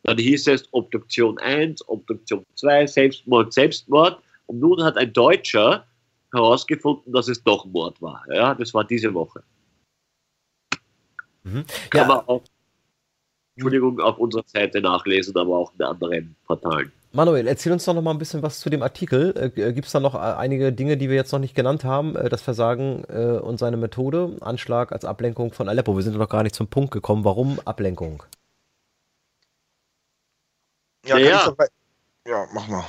Dann hieß es Obduktion 1, Obduktion 2, Selbstmord, Selbstmord. Und nun hat ein Deutscher herausgefunden, dass es doch Mord war. Ja, das war diese Woche. Mhm. Kann ja. man auch, Entschuldigung, auf unserer Seite nachlesen, aber auch in anderen Portalen. Manuel, erzähl uns doch noch mal ein bisschen was zu dem Artikel. Äh, Gibt es da noch äh, einige Dinge, die wir jetzt noch nicht genannt haben? Äh, das Versagen äh, und seine Methode, Anschlag als Ablenkung von Aleppo. Wir sind noch gar nicht zum Punkt gekommen. Warum Ablenkung? Ja, ja, ja. Mach mal.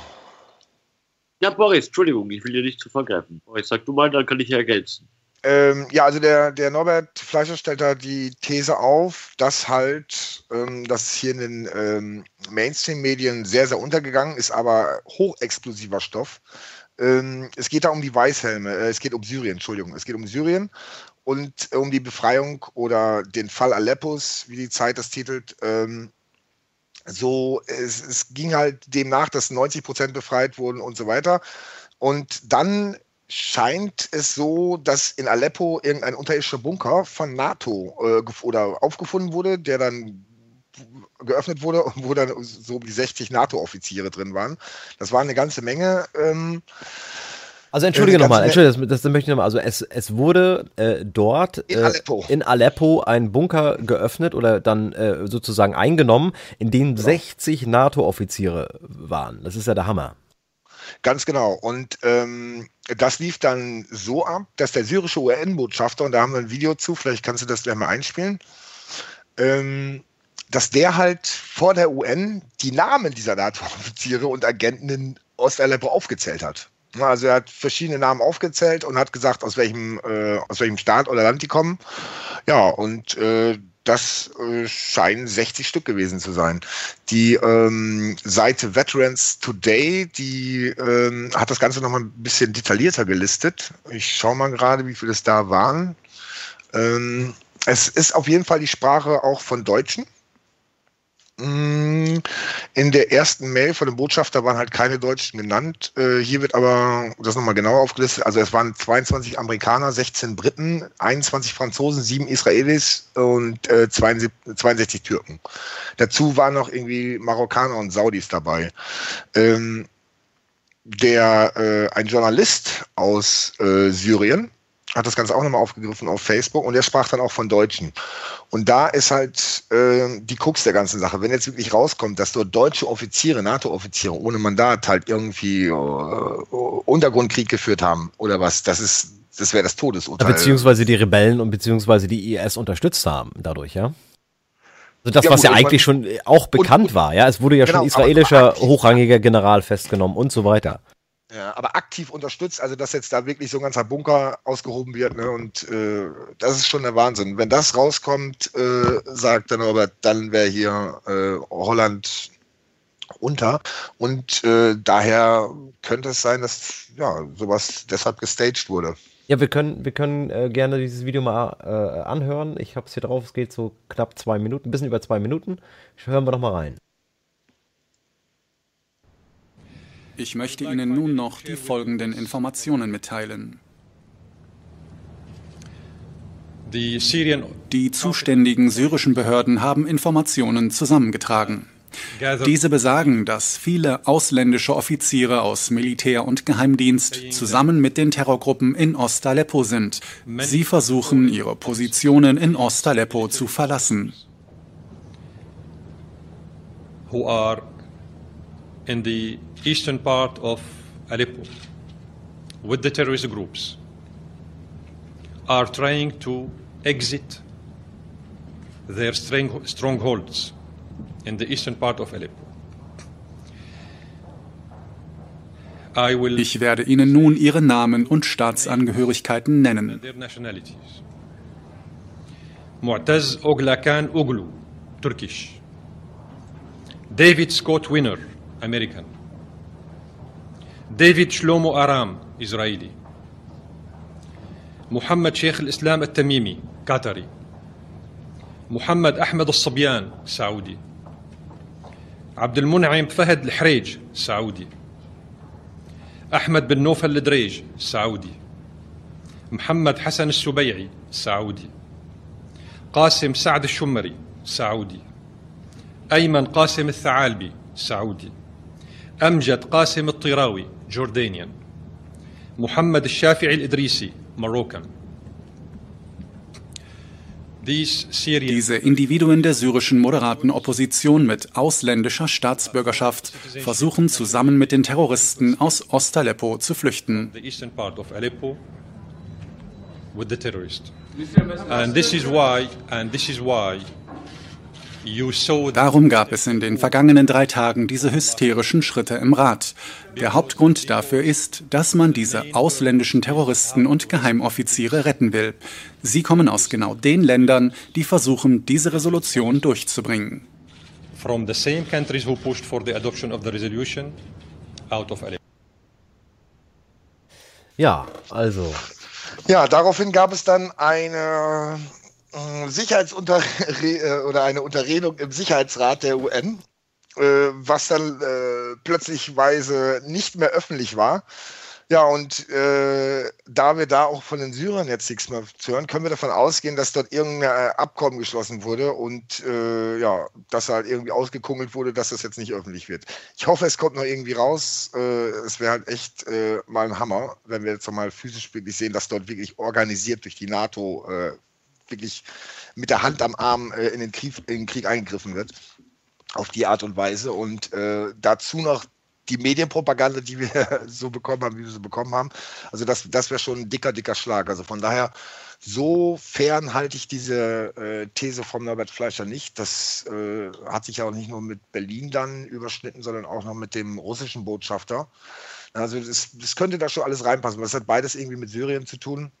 Ja, Boris, Entschuldigung, ich will dir nicht zu vergreifen. Boris, sag du mal, dann kann ich hier ergänzen. Ähm, ja, also der, der Norbert Fleischer stellt da die These auf, dass halt ähm, das hier in den ähm, Mainstream-Medien sehr, sehr untergegangen ist, aber hochexplosiver Stoff. Ähm, es geht da um die Weißhelme, äh, es geht um Syrien, Entschuldigung, es geht um Syrien und äh, um die Befreiung oder den Fall Aleppos, wie die Zeit das titelt. Ähm, so, es, es ging halt demnach, dass 90 Prozent befreit wurden und so weiter. Und dann scheint es so, dass in Aleppo irgendein unterirdischer Bunker von NATO äh, oder aufgefunden wurde, der dann geöffnet wurde und wo dann so wie 60 NATO-Offiziere drin waren. Das war eine ganze Menge. Ähm, also entschuldige nochmal, entschuldige, das, das, möchte ich nochmal. Also es, es wurde äh, dort in, äh, Aleppo. in Aleppo ein Bunker geöffnet oder dann äh, sozusagen eingenommen, in dem genau. 60 NATO-Offiziere waren. Das ist ja der Hammer. Ganz genau. Und ähm, das lief dann so ab, dass der syrische UN-Botschafter, und da haben wir ein Video zu, vielleicht kannst du das gleich mal einspielen, ähm, dass der halt vor der UN die Namen dieser NATO-Offiziere und Agenten in Ost-Aleppo aufgezählt hat. Also er hat verschiedene Namen aufgezählt und hat gesagt, aus welchem, äh, aus welchem Staat oder Land die kommen. Ja, und äh, das äh, scheinen 60 Stück gewesen zu sein. Die ähm, Seite Veterans Today, die ähm, hat das Ganze nochmal ein bisschen detaillierter gelistet. Ich schaue mal gerade, wie viele es da waren. Ähm, es ist auf jeden Fall die Sprache auch von Deutschen. Mm, in der ersten Mail von dem Botschafter waren halt keine Deutschen genannt. Äh, hier wird aber das nochmal genauer aufgelistet. Also es waren 22 Amerikaner, 16 Briten, 21 Franzosen, 7 Israelis und 62, äh, 62 Türken. Dazu waren noch irgendwie Marokkaner und Saudis dabei. Ähm, der, äh, ein Journalist aus Syrien hat das Ganze auch nochmal aufgegriffen auf Facebook und er sprach dann auch von Deutschen. Und da ist halt äh, die Krux der ganzen Sache. Wenn jetzt wirklich rauskommt, dass dort deutsche Offiziere, NATO-Offiziere ohne Mandat halt irgendwie äh, Untergrundkrieg geführt haben oder was, das ist, das wäre das Todesurteil. Beziehungsweise die Rebellen und beziehungsweise die IS unterstützt haben dadurch, ja? Also das, ja, was gut, ja eigentlich schon auch bekannt und, war, ja. Es wurde ja genau, schon israelischer hochrangiger General festgenommen und so weiter. Ja, aber aktiv unterstützt, also dass jetzt da wirklich so ein ganzer Bunker ausgehoben wird, ne, und äh, das ist schon der Wahnsinn. Wenn das rauskommt, äh, sagt dann Robert, dann wäre hier äh, Holland unter. Und äh, daher könnte es sein, dass ja sowas deshalb gestaged wurde. Ja, wir können, wir können äh, gerne dieses Video mal äh, anhören. Ich habe es hier drauf, es geht so knapp zwei Minuten, ein bisschen über zwei Minuten. Hören wir doch mal rein. Ich möchte Ihnen nun noch die folgenden Informationen mitteilen. Die zuständigen syrischen Behörden haben Informationen zusammengetragen. Diese besagen, dass viele ausländische Offiziere aus Militär und Geheimdienst zusammen mit den Terrorgruppen in Ost-Aleppo sind. Sie versuchen, ihre Positionen in Ost-Aleppo zu verlassen. Eastern part of Aleppo with the terrorist groups are trying to exit their strongholds in the eastern part of Aleppo. Ich werde Ihnen nun Ihre Namen und Staatsangehörigkeiten nennen. Mu'taz Oglakan Oglu, Turkish. David Scott Winner, American. David Shlomo Aram, Israeli. محمد شيخ الإسلام التميمي قطري. محمد أحمد الصبيان سعودي. عبد المنعم فهد الحريج سعودي. أحمد بن نوفل الدريج سعودي. محمد حسن السبيعي سعودي. قاسم سعد الشمري سعودي. أيمن قاسم الثعالبي سعودي. أمجد قاسم الطيراوي Jordanian. Muhammad al-Shafi'i al-Idrisi, Moroccan. Diese Individuen der syrischen moderaten Opposition mit ausländischer Staatsbürgerschaft versuchen zusammen mit den Terroristen aus Ost-Aleppo zu flüchten. Darum gab es in den vergangenen drei Tagen diese hysterischen Schritte im Rat. Der Hauptgrund dafür ist, dass man diese ausländischen Terroristen und Geheimoffiziere retten will. Sie kommen aus genau den Ländern, die versuchen, diese Resolution durchzubringen. From the same countries who pushed for the adoption of the resolution out of Aleppo. Ja, also. Ja, daraufhin gab es dann eine äh, Sicherheitsunter äh, oder eine Unterredung im Sicherheitsrat der UN, äh, was dann äh, plötzlichweise nicht mehr öffentlich war. Ja, und äh, da wir da auch von den Syrern jetzt nichts mehr zu hören, können wir davon ausgehen, dass dort irgendein Abkommen geschlossen wurde und äh, ja, dass halt irgendwie ausgekungelt wurde, dass das jetzt nicht öffentlich wird. Ich hoffe, es kommt noch irgendwie raus. Äh, es wäre halt echt äh, mal ein Hammer, wenn wir jetzt mal physisch wirklich sehen, dass dort wirklich organisiert durch die NATO äh, wirklich mit der Hand am Arm äh, in, den Krieg, in, den Krieg, eingegriffen wird. Auf die Art und Weise. Und äh, dazu noch die Medienpropaganda, die wir so bekommen haben, wie wir sie bekommen haben. Also das, das wäre schon ein dicker, dicker Schlag. Also von daher, so fern halte ich diese äh, These vom Norbert Fleischer nicht. Das äh, hat sich ja auch nicht nur mit Berlin dann überschnitten, sondern auch noch mit dem russischen Botschafter. Also das, das könnte da schon alles reinpassen. Das hat beides irgendwie mit Syrien zu tun.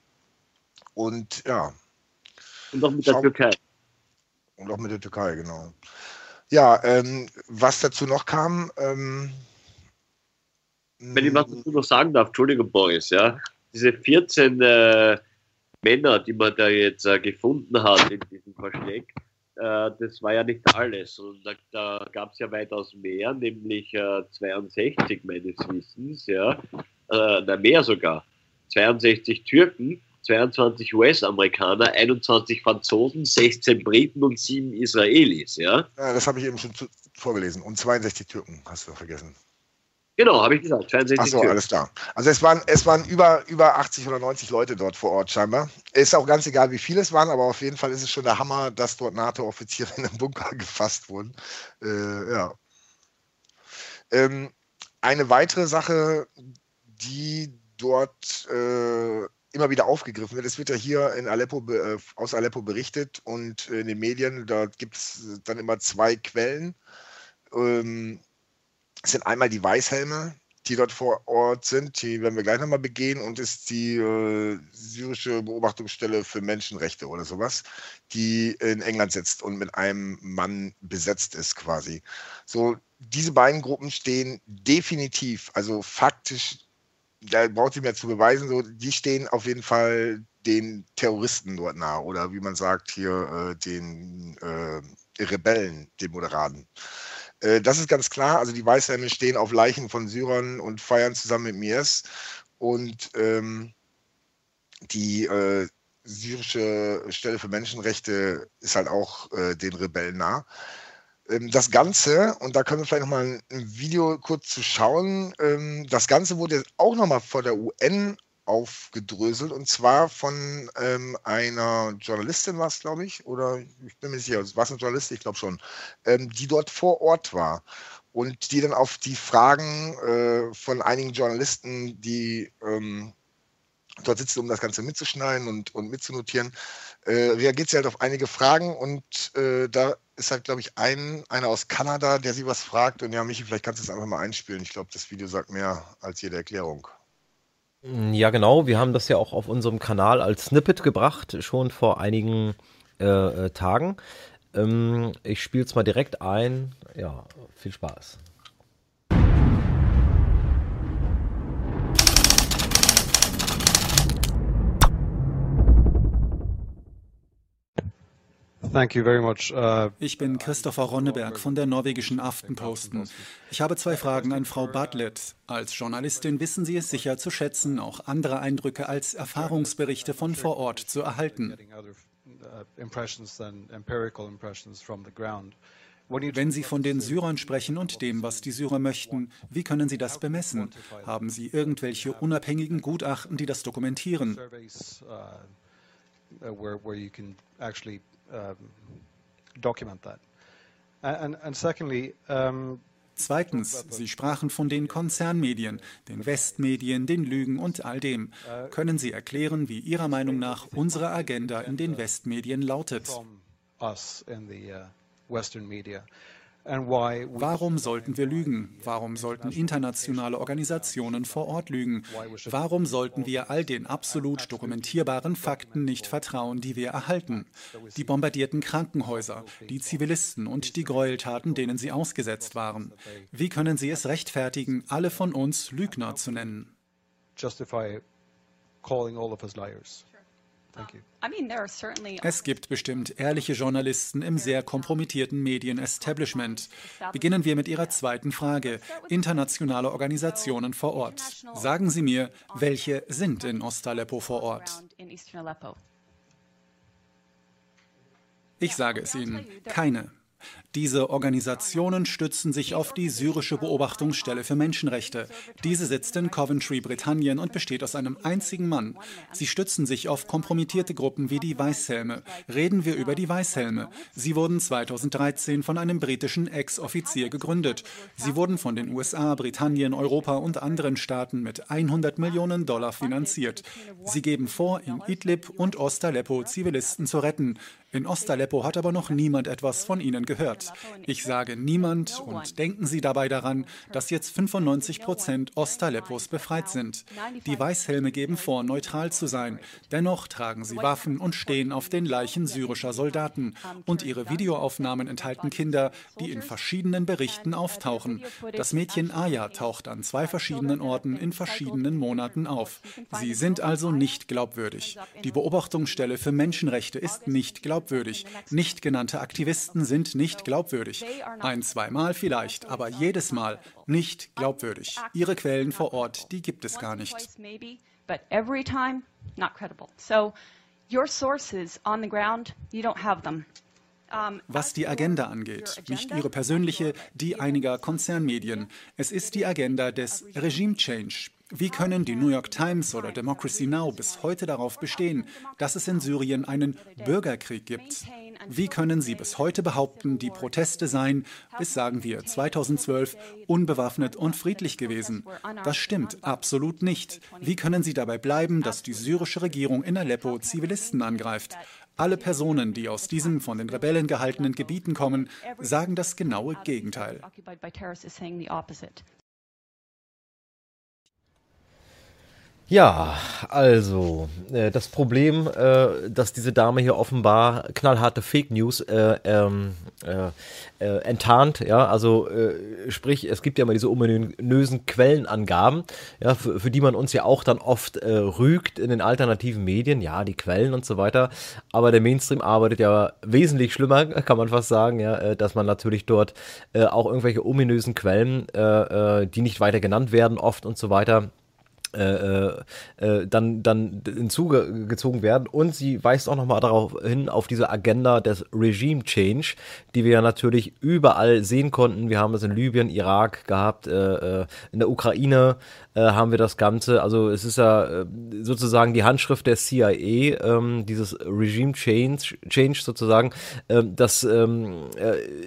Und ja, und auch mit der Türkei. Und auch mit der Türkei, genau. Ja, ähm, was dazu noch kam. Ähm, Wenn ich was dazu noch sagen darf, Entschuldigung, Boris, ja. Diese 14 äh, Männer, die man da jetzt äh, gefunden hat in diesem Versteck, äh, das war ja nicht alles. Und da, da gab es ja weitaus mehr, nämlich 62 äh, meines Wissens, ja. Äh, na, mehr sogar. 62 Türken 22 US-Amerikaner, 21 Franzosen, 16 Briten und 7 Israelis, ja? ja das habe ich eben schon zu, vorgelesen. Und 62 Türken, hast du vergessen. Genau, habe ich gesagt. Achso, alles klar. Also es waren, es waren über, über 80 oder 90 Leute dort vor Ort scheinbar. Ist auch ganz egal, wie viele es waren, aber auf jeden Fall ist es schon der Hammer, dass dort NATO-Offiziere in einem Bunker gefasst wurden. Äh, ja. Ähm, eine weitere Sache, die dort äh, immer wieder aufgegriffen wird. Es wird ja hier in Aleppo, äh, aus Aleppo berichtet und in den Medien, da gibt es dann immer zwei Quellen. Ähm, es sind einmal die Weißhelme, die dort vor Ort sind, die werden wir gleich nochmal begehen, und ist die äh, syrische Beobachtungsstelle für Menschenrechte oder sowas, die in England sitzt und mit einem Mann besetzt ist quasi. So, diese beiden Gruppen stehen definitiv, also faktisch, da braucht sie mehr zu beweisen, so, die stehen auf jeden Fall den Terroristen dort nahe oder wie man sagt hier äh, den äh, Rebellen, den Moderaten. Äh, das ist ganz klar. Also die Weißhelme stehen auf Leichen von Syrern und feiern zusammen mit Mirs. Und ähm, die äh, syrische Stelle für Menschenrechte ist halt auch äh, den Rebellen nah. Ähm, das Ganze, und da können wir vielleicht nochmal ein Video kurz zu schauen, ähm, das Ganze wurde auch nochmal vor der UN aufgedröselt und zwar von ähm, einer Journalistin war es, glaube ich, oder ich bin mir nicht sicher, war es eine Journalistin, ich glaube schon, ähm, die dort vor Ort war und die dann auf die Fragen äh, von einigen Journalisten, die ähm, dort sitzen, um das Ganze mitzuschneiden und, und mitzunotieren, äh, reagiert sie halt auf einige Fragen und äh, da ist halt, glaube ich, ein, einer aus Kanada, der sie was fragt und ja, Michi, vielleicht kannst du es einfach mal einspielen. Ich glaube, das Video sagt mehr als jede Erklärung. Mm, ja, genau. Wir haben das ja auch auf unserem Kanal als Snippet gebracht, schon vor einigen äh, äh Tagen. Ähm, ich spiele es mal direkt ein. Ja, viel Spaß. Uh, ich bin Christopher Ronneberg von der norwegischen Aftenposten. Ich habe zwei Fragen an Frau Bartlett. Als Journalistin wissen Sie es sicher zu schätzen, auch andere Eindrücke als Erfahrungsberichte von vor Ort zu erhalten. Wenn Sie von den Syrern sprechen und dem, was die Syrer möchten, wie können Sie das bemessen? Haben Sie irgendwelche unabhängigen Gutachten, die das dokumentieren? Document that. And, and secondly, um, Zweitens, Sie sprachen von den Konzernmedien, den Westmedien, den Lügen und all dem. Können Sie erklären, wie Ihrer Meinung nach unsere Agenda in den Westmedien lautet? Warum sollten wir lügen? Warum sollten internationale Organisationen vor Ort lügen? Warum sollten wir all den absolut dokumentierbaren Fakten nicht vertrauen, die wir erhalten? Die bombardierten Krankenhäuser, die Zivilisten und die Gräueltaten, denen sie ausgesetzt waren. Wie können Sie es rechtfertigen, alle von uns Lügner zu nennen? Justify calling all of us liars. Es gibt bestimmt ehrliche Journalisten im sehr kompromittierten Medien-Establishment. Beginnen wir mit Ihrer zweiten Frage. Internationale Organisationen vor Ort. Sagen Sie mir, welche sind in Ostaleppo vor Ort? Ich sage es Ihnen, keine. Diese Organisationen stützen sich auf die syrische Beobachtungsstelle für Menschenrechte. Diese sitzt in Coventry, Britannien und besteht aus einem einzigen Mann. Sie stützen sich auf kompromittierte Gruppen wie die Weißhelme. Reden wir über die Weißhelme. Sie wurden 2013 von einem britischen Ex-Offizier gegründet. Sie wurden von den USA, Britannien, Europa und anderen Staaten mit 100 Millionen Dollar finanziert. Sie geben vor, in Idlib und Ostaleppo Zivilisten zu retten. In Ostaleppo hat aber noch niemand etwas von ihnen gehört. Ich sage niemand und denken Sie dabei daran, dass jetzt 95 Prozent Ostaleppos befreit sind. Die Weißhelme geben vor, neutral zu sein. Dennoch tragen sie Waffen und stehen auf den Leichen syrischer Soldaten. Und ihre Videoaufnahmen enthalten Kinder, die in verschiedenen Berichten auftauchen. Das Mädchen Aya taucht an zwei verschiedenen Orten in verschiedenen Monaten auf. Sie sind also nicht glaubwürdig. Die Beobachtungsstelle für Menschenrechte ist nicht glaubwürdig glaubwürdig. Nicht genannte Aktivisten sind nicht glaubwürdig. Ein, zweimal vielleicht, aber jedes Mal nicht glaubwürdig. Ihre Quellen vor Ort, die gibt es gar nicht. Was die Agenda angeht, nicht ihre persönliche, die einiger Konzernmedien. Es ist die Agenda des Regime Change. Wie können die New York Times oder Democracy Now bis heute darauf bestehen, dass es in Syrien einen Bürgerkrieg gibt? Wie können sie bis heute behaupten, die Proteste seien, bis sagen wir 2012, unbewaffnet und friedlich gewesen? Das stimmt absolut nicht. Wie können sie dabei bleiben, dass die syrische Regierung in Aleppo Zivilisten angreift? Alle Personen, die aus diesen von den Rebellen gehaltenen Gebieten kommen, sagen das genaue Gegenteil. Ja, also äh, das Problem, äh, dass diese Dame hier offenbar knallharte Fake News äh, ähm, äh, äh, enttarnt, ja, also äh, sprich, es gibt ja immer diese ominösen Quellenangaben, ja, für, für die man uns ja auch dann oft rügt in den alternativen Medien, ja, die Quellen und so weiter, aber der Mainstream arbeitet ja wesentlich schlimmer, kann man fast sagen, ja, dass man natürlich dort auch irgendwelche ominösen Quellen, die nicht weiter genannt werden, oft und so weiter, äh, äh, dann, dann hinzugezogen werden. Und sie weist auch nochmal darauf hin, auf diese Agenda des Regime Change, die wir ja natürlich überall sehen konnten. Wir haben das in Libyen, Irak gehabt, äh, äh in der Ukraine äh, haben wir das Ganze. Also es ist ja äh, sozusagen die Handschrift der CIA, ähm, dieses Regime Change, Change sozusagen. Ähm, das ähm,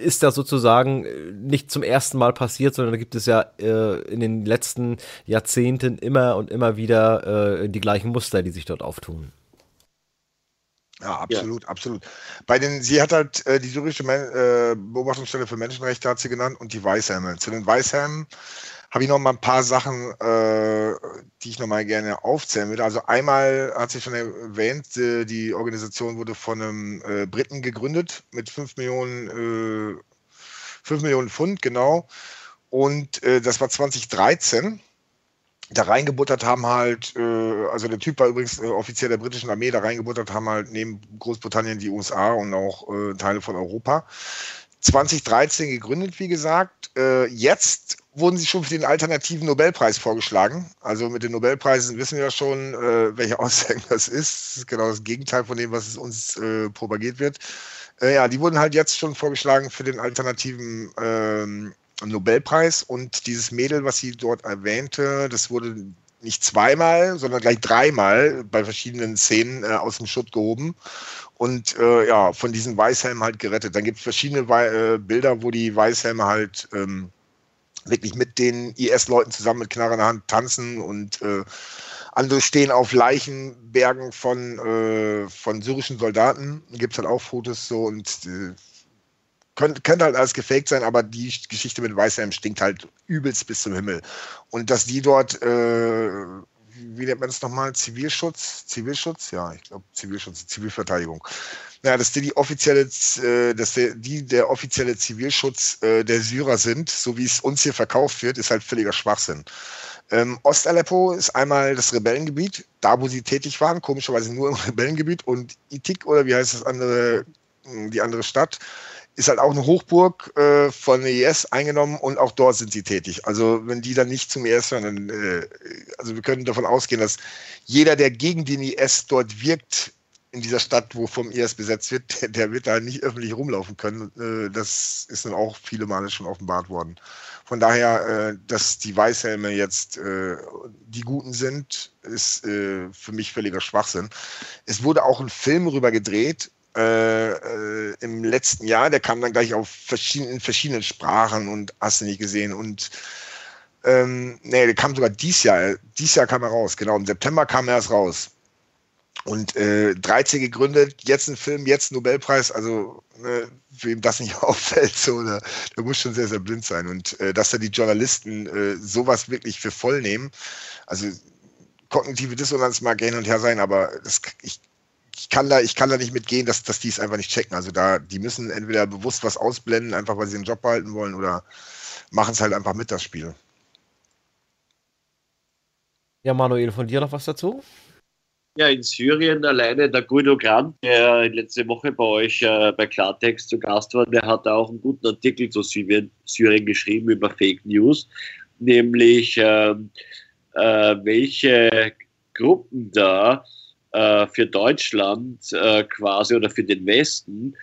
ist da sozusagen nicht zum ersten Mal passiert, sondern da gibt es ja in den letzten Jahrzehnten immer und immer wieder äh, die gleichen Muster, die sich dort auftun. Ja, absolut, ja. absolut. Bei den, sie hat halt äh, die syrische Men äh, Beobachtungsstelle für Menschenrechte hat sie genannt und die Weißhelme. Zu den Weißhelmen habe ich noch mal ein paar Sachen, äh, die ich noch mal gerne aufzählen würde. Also einmal hat sie schon erwähnt, äh, die Organisation wurde von einem äh, Briten gegründet mit 5 Millionen, äh, 5 Millionen Pfund, genau. Und äh, das war 2013 da reingebuttert haben halt, äh, also der Typ war übrigens äh, Offizier der britischen Armee, da reingebuttert haben halt neben Großbritannien die USA und auch äh, Teile von Europa. 2013 gegründet, wie gesagt. Äh, jetzt wurden sie schon für den alternativen Nobelpreis vorgeschlagen. Also mit den Nobelpreisen wissen wir ja schon, äh, welche Aussagen das ist. Das ist genau das Gegenteil von dem, was uns äh, propagiert wird. Äh, ja, die wurden halt jetzt schon vorgeschlagen für den alternativen ähm, Nobelpreis und dieses Mädel, was sie dort erwähnte, das wurde nicht zweimal, sondern gleich dreimal bei verschiedenen Szenen äh, aus dem Schutt gehoben und äh, ja, von diesen Weißhelmen halt gerettet. Dann gibt es verschiedene We äh, Bilder, wo die Weißhelme halt ähm, wirklich mit den IS-Leuten zusammen mit Knarre in der Hand tanzen und äh, andere stehen auf Leichenbergen von, äh, von syrischen Soldaten. Gibt es halt auch Fotos so und äh, könnte, könnte halt alles gefaked sein, aber die Geschichte mit Weißhelm stinkt halt übelst bis zum Himmel. Und dass die dort, äh, wie nennt man es nochmal, Zivilschutz? Zivilschutz? Ja, ich glaube Zivilschutz, Zivilverteidigung. Ja, dass die die offizielle, äh, dass der, die der offizielle Zivilschutz äh, der Syrer sind, so wie es uns hier verkauft wird, ist halt völliger Schwachsinn. Ähm, Ost-Aleppo ist einmal das Rebellengebiet, da wo sie tätig waren, komischerweise nur im Rebellengebiet und Itik oder wie heißt das andere, die andere Stadt, ist halt auch eine Hochburg äh, von IS eingenommen und auch dort sind sie tätig. Also wenn die dann nicht zum IS hören, dann, äh, also wir können davon ausgehen, dass jeder, der gegen den IS dort wirkt, in dieser Stadt, wo vom IS besetzt wird, der, der wird da nicht öffentlich rumlaufen können. Äh, das ist dann auch viele Male schon offenbart worden. Von daher, äh, dass die Weißhelme jetzt äh, die Guten sind, ist für mich völliger Schwachsinn. Es wurde auch ein Film rüber gedreht, im letzten Jahr. Der kam dann gleich auf verschiedenen, verschiedenen Sprachen und hast du nicht gesehen. Und ähm, nee, der kam sogar dieses Jahr. Dieses Jahr kam er raus, genau. Im September kam er erst raus. Und äh, 13 gegründet, jetzt ein Film, jetzt Nobelpreis. Also, ne, wem das nicht auffällt, so, der, der muss schon sehr, sehr blind sein. Und äh, dass da die Journalisten äh, sowas wirklich für voll nehmen, also kognitive Dissonanz mag hin und her sein, aber das, ich ich kann da, ich kann da nicht mitgehen, dass, dass die es einfach nicht checken. Also da, die müssen entweder bewusst was ausblenden, einfach weil sie den Job behalten wollen, oder machen es halt einfach mit das Spiel. Ja, Manuel, von dir noch was dazu? Ja, in Syrien alleine der Guido Grant, der letzte Woche bei euch äh, bei Klartext zu Gast war, der hat auch einen guten Artikel zu Syrien, Syrien geschrieben über Fake News, nämlich äh, äh, welche Gruppen da äh, für Deutschland äh, quasi oder für den Westen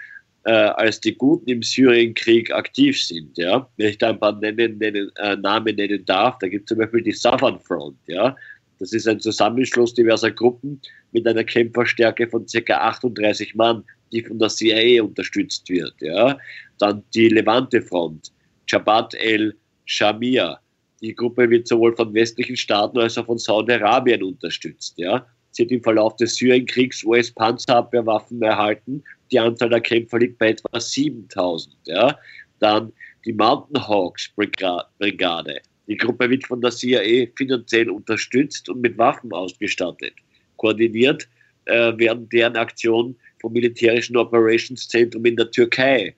äh, als die Guten im Syrienkrieg aktiv sind. Ja? Wenn ich da ein paar nennen, nennen, Namen nennen darf, da gibt es zum Beispiel die Southern Front. Ja? Das ist ein Zusammenschluss diverser Gruppen mit einer Kämpferstärke von ca. 38 Mann, die von der CIA unterstützt wird. Ja? Dann die Levante Front, Jabhat el-Shamir. Die Gruppe wird sowohl von westlichen Staaten als auch von Saudi-Arabien unterstützt. Ja? Sie hat im Verlauf des Syrienkriegs US-Panzerabwehrwaffen erhalten. Die Anzahl der Kämpfer liegt bei etwa 7000. Ja? Dann die Mountain Hawks Brigade. Die Gruppe wird von der CIA finanziell unterstützt und mit Waffen ausgestattet. Koordiniert äh, werden deren Aktionen vom militärischen Operationszentrum in der Türkei,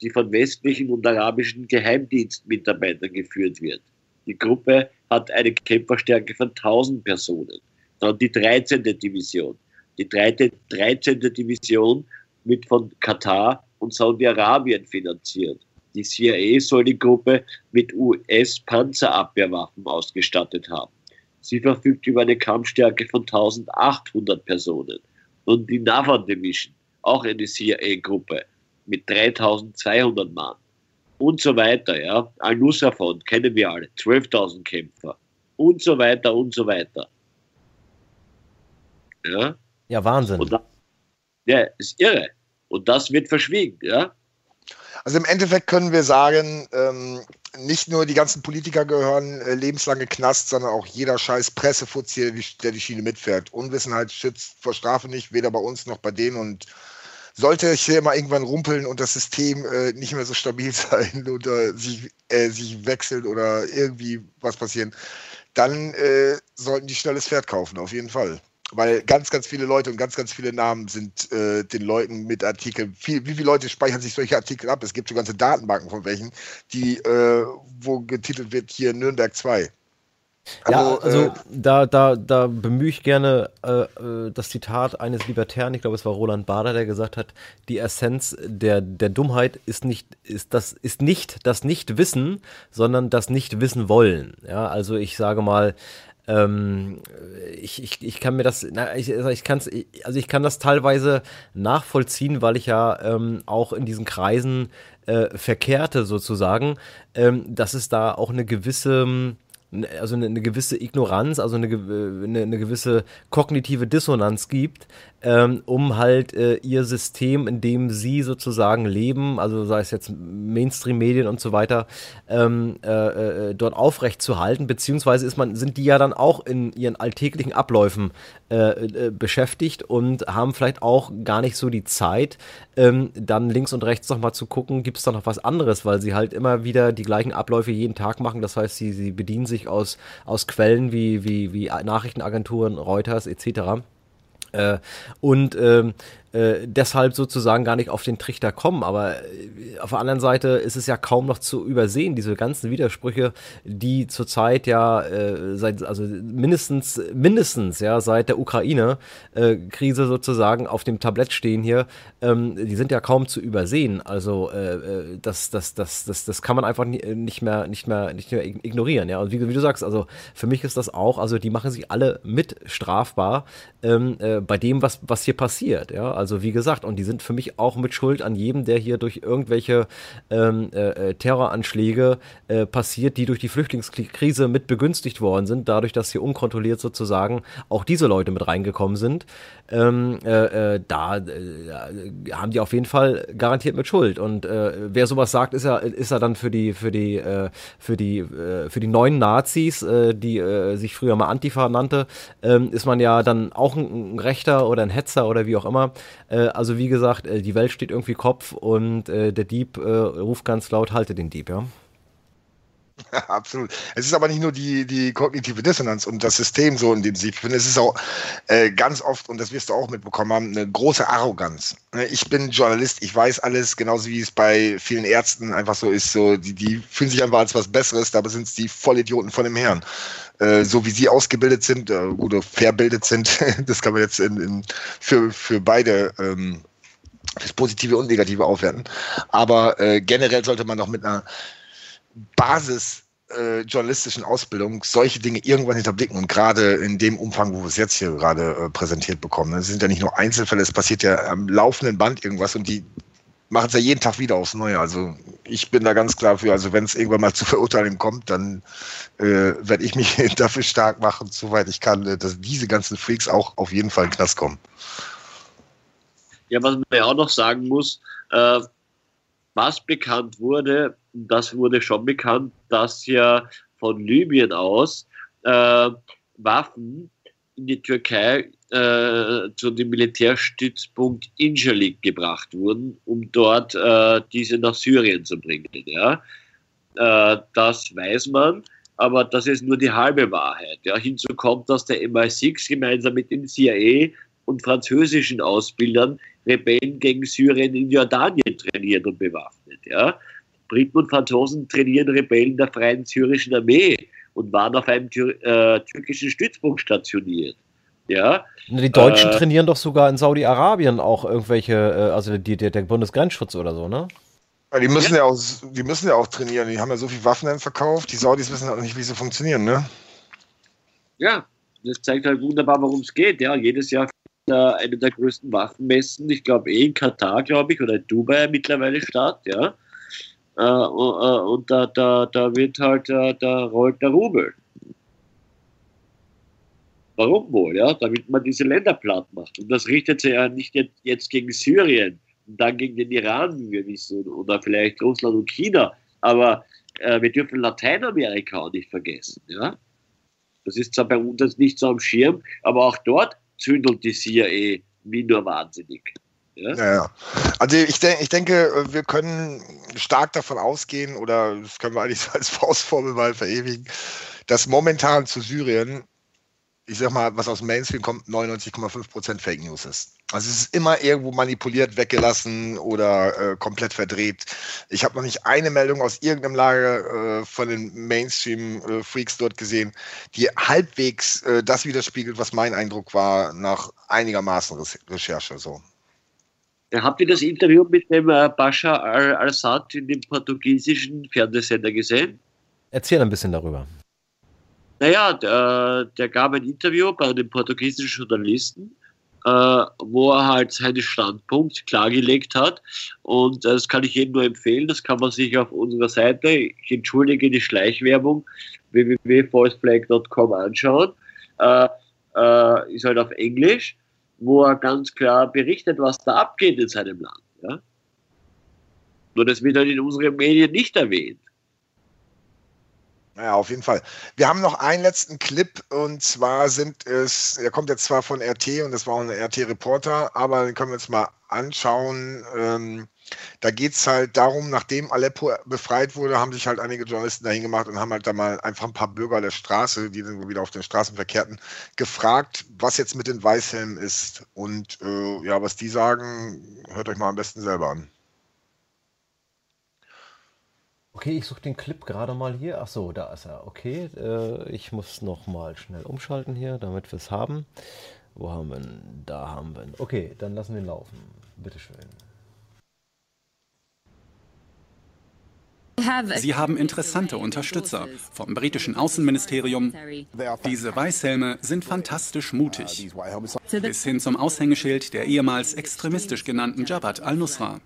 die von westlichen und arabischen Geheimdienstmitarbeitern geführt wird. Die Gruppe hat eine Kämpferstärke von 1000 Personen. Dann die 13. Division. Die 13. Division wird von Katar und Saudi-Arabien finanziert. Die CIA soll die Gruppe mit US-Panzerabwehrwaffen ausgestattet haben. Sie verfügt über eine Kampfstärke von 1800 Personen. Und die Navan Division, auch eine CIA-Gruppe mit 3200 Mann. Und so weiter, ja. Al-Nusra-Front kennen wir alle, 12.000 Kämpfer. Und so weiter und so weiter. Ja, ja Wahnsinn. Da, ja, ist irre. Und das wird verschwiegen, ja. Also im Endeffekt können wir sagen, ähm, nicht nur die ganzen Politiker gehören äh, lebenslange Knast, sondern auch jeder scheiß Pressefuzzi, der die Schiene mitfährt. Unwissenheit schützt vor Strafe nicht, weder bei uns noch bei denen. Und sollte es hier mal irgendwann rumpeln und das System äh, nicht mehr so stabil sein oder sich, äh, sich wechseln oder irgendwie was passieren, dann äh, sollten die schnelles Pferd kaufen, auf jeden Fall weil ganz, ganz viele Leute und ganz, ganz viele Namen sind äh, den Leuten mit Artikeln. Viel, wie viele Leute speichern sich solche Artikel ab? Es gibt so ganze Datenbanken von welchen, die, äh, wo getitelt wird hier Nürnberg 2. Ja, also, also äh, da, da, da bemühe ich gerne äh, äh, das Zitat eines Libertären, ich glaube es war Roland Bader, der gesagt hat, die Essenz der, der Dummheit ist nicht, ist das, ist nicht das Nicht-Wissen, sondern das Nicht-Wissen-Wollen. Ja, also ich sage mal, ähm, ich, ich, ich kann mir das, na, ich, also ich kann's, also ich kann das teilweise nachvollziehen, weil ich ja ähm, auch in diesen Kreisen äh, verkehrte sozusagen, ähm, dass es da auch eine gewisse also eine, eine, gewisse Ignoranz, also eine, eine, eine, gewisse kognitive Dissonanz gibt, ähm, um halt äh, ihr System, in dem sie sozusagen leben, also sei es jetzt Mainstream-Medien und so weiter, ähm, äh, äh, dort aufrecht zu halten, beziehungsweise ist man, sind die ja dann auch in ihren alltäglichen Abläufen äh, äh, beschäftigt und haben vielleicht auch gar nicht so die Zeit, ähm, dann links und rechts nochmal zu gucken, gibt es da noch was anderes, weil sie halt immer wieder die gleichen Abläufe jeden Tag machen. Das heißt, sie, sie bedienen sich aus, aus Quellen wie, wie, wie Nachrichtenagenturen, Reuters etc. Äh, und ähm, äh, deshalb sozusagen gar nicht auf den Trichter kommen. Aber äh, auf der anderen Seite ist es ja kaum noch zu übersehen, diese ganzen Widersprüche, die zurzeit ja äh, seit, also mindestens, mindestens ja seit der Ukraine-Krise äh, sozusagen auf dem Tablett stehen hier, ähm, die sind ja kaum zu übersehen. Also äh, äh das, das, das, das, das kann man einfach nicht mehr, nicht mehr, nicht mehr ignorieren. Ja, und wie, wie du sagst, also für mich ist das auch, also die machen sich alle mit strafbar ähm, äh, bei dem, was, was hier passiert. Ja, also also wie gesagt, und die sind für mich auch mit Schuld an jedem, der hier durch irgendwelche ähm, äh, äh, Terroranschläge äh, passiert, die durch die Flüchtlingskrise mit begünstigt worden sind, dadurch, dass hier unkontrolliert sozusagen auch diese Leute mit reingekommen sind. Ähm, äh, äh da äh, haben die auf jeden Fall garantiert mit Schuld. Und wer sowas sagt, ist er, ist er dann für die, für die, für die, für die neuen Nazis, die sich früher mal Antifa nannte, ähm, ist man ja dann auch ein, ein Rechter oder ein Hetzer oder wie auch immer. Äh, also wie gesagt, äh, die Welt steht irgendwie Kopf und äh, der Dieb ruft ganz laut, halte den Dieb, ja. Absolut. Es ist aber nicht nur die, die kognitive Dissonanz und das System so, in dem sie befinden. Es ist auch äh, ganz oft, und das wirst du auch mitbekommen haben, eine große Arroganz. Ne, ich bin Journalist, ich weiß alles, genauso wie es bei vielen Ärzten einfach so ist. So, die, die fühlen sich einfach als was Besseres, dabei sind es die Vollidioten von dem Herrn. Äh, so wie sie ausgebildet sind, äh, oder verbildet sind, das kann man jetzt in, in, für, für beide ähm, fürs Positive und Negative aufwerten. Aber äh, generell sollte man doch mit einer Basis äh, journalistischen Ausbildung solche Dinge irgendwann hinterblicken und gerade in dem Umfang, wo wir es jetzt hier gerade äh, präsentiert bekommen. Es sind ja nicht nur Einzelfälle, es passiert ja am laufenden Band irgendwas und die machen es ja jeden Tag wieder aufs Neue. Also ich bin da ganz klar für, also wenn es irgendwann mal zu Verurteilen kommt, dann äh, werde ich mich dafür stark machen, soweit ich kann, äh, dass diese ganzen Freaks auch auf jeden Fall in den Knast kommen. Ja, was man ja auch noch sagen muss, äh, was bekannt wurde, das wurde schon bekannt, dass ja von Libyen aus äh, Waffen in die Türkei äh, zu dem Militärstützpunkt Incirlik gebracht wurden, um dort äh, diese nach Syrien zu bringen. Ja? Äh, das weiß man, aber das ist nur die halbe Wahrheit. Ja? Hinzu kommt, dass der MI6 gemeinsam mit dem CIA und französischen Ausbildern Rebellen gegen Syrien in Jordanien trainiert und bewaffnet. Ja? Briten und Franzosen trainieren Rebellen der Freien Syrischen Armee und waren auf einem tür äh, türkischen Stützpunkt stationiert. Ja. Die Deutschen äh, trainieren doch sogar in Saudi-Arabien auch irgendwelche, äh, also die, die, der Bundesgrenzschutz oder so, ne? Ja, die müssen ja. ja. auch, die müssen ja auch trainieren. Die haben ja so viel Waffen dann verkauft. Die Saudis wissen auch nicht, wie sie funktionieren, ne? Ja, das zeigt halt wunderbar, worum es geht. Ja, jedes Jahr eine der größten Waffenmessen, ich glaube eh in Katar, glaube ich, oder in Dubai mittlerweile statt, ja. Äh, äh, und da, da, da wird halt, äh, da rollt der Rubel. Warum wohl? Ja, damit man diese Länder platt macht. Und das richtet sich ja nicht jetzt gegen Syrien dann gegen den Iran, wie wir wissen, oder vielleicht Russland und China. Aber äh, wir dürfen Lateinamerika auch nicht vergessen. Ja? Das ist zwar bei uns nicht so am Schirm, aber auch dort zündelt die CIA wie nur wahnsinnig. Ja? ja, ja. Also ich, de ich denke, wir können stark davon ausgehen, oder das können wir eigentlich als Faustformel mal verewigen, dass momentan zu Syrien ich sag mal, was aus dem Mainstream kommt, 99,5% Fake News ist. Also es ist immer irgendwo manipuliert, weggelassen oder äh, komplett verdreht. Ich habe noch nicht eine Meldung aus irgendeinem Lager äh, von den Mainstream-Freaks äh, dort gesehen, die halbwegs äh, das widerspiegelt, was mein Eindruck war nach einigermaßen Re Recherche. So. Habt ihr das Interview mit dem äh, Bashar al-Assad in dem portugiesischen Fernsehsender gesehen? Erzähl ein bisschen darüber. Naja, der, der gab ein Interview bei einem portugiesischen Journalisten, äh, wo er halt seinen Standpunkt klargelegt hat. Und das kann ich jedem nur empfehlen. Das kann man sich auf unserer Seite, ich entschuldige die Schleichwerbung, www.falseflag.com anschauen. Äh, äh, ist halt auf Englisch, wo er ganz klar berichtet, was da abgeht in seinem Land. Ja? Nur das wird halt in unseren Medien nicht erwähnt. Ja, auf jeden Fall. Wir haben noch einen letzten Clip und zwar sind es, der kommt jetzt zwar von RT und das war auch ein RT-Reporter, aber den können wir uns mal anschauen. Ähm, da geht es halt darum, nachdem Aleppo befreit wurde, haben sich halt einige Journalisten dahin gemacht und haben halt da mal einfach ein paar Bürger der Straße, die dann wieder auf den Straßen verkehrten, gefragt, was jetzt mit den Weißhelmen ist. Und äh, ja, was die sagen, hört euch mal am besten selber an. Okay, ich suche den Clip gerade mal hier. Ach so, da ist er. Okay, äh, ich muss noch mal schnell umschalten hier, damit wir es haben. Wo haben wir ihn? Da haben wir ihn. Okay, dann lassen wir ihn laufen. Bitteschön. Sie haben interessante Unterstützer vom britischen Außenministerium. Diese Weißhelme sind fantastisch mutig. Bis hin zum Aushängeschild der ehemals extremistisch genannten Jabhat al-Nusra.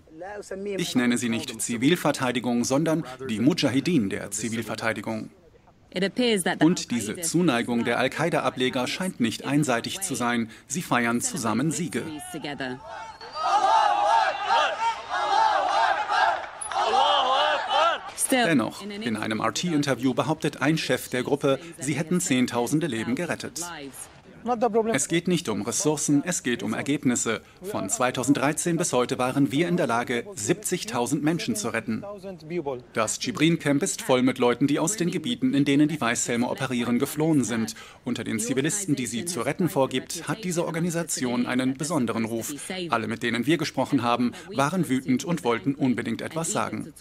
Ich nenne sie nicht Zivilverteidigung, sondern die Mujahideen der Zivilverteidigung. Und diese Zuneigung der Al-Qaida-Ableger scheint nicht einseitig zu sein. Sie feiern zusammen Siege. Dennoch, in einem RT-Interview behauptet ein Chef der Gruppe, sie hätten Zehntausende Leben gerettet. Es geht nicht um Ressourcen, es geht um Ergebnisse. Von 2013 bis heute waren wir in der Lage, 70.000 Menschen zu retten. Das Jibrin-Camp ist voll mit Leuten, die aus den Gebieten, in denen die Weißhelme operieren, geflohen sind. Unter den Zivilisten, die sie zu retten vorgibt, hat diese Organisation einen besonderen Ruf. Alle, mit denen wir gesprochen haben, waren wütend und wollten unbedingt etwas sagen.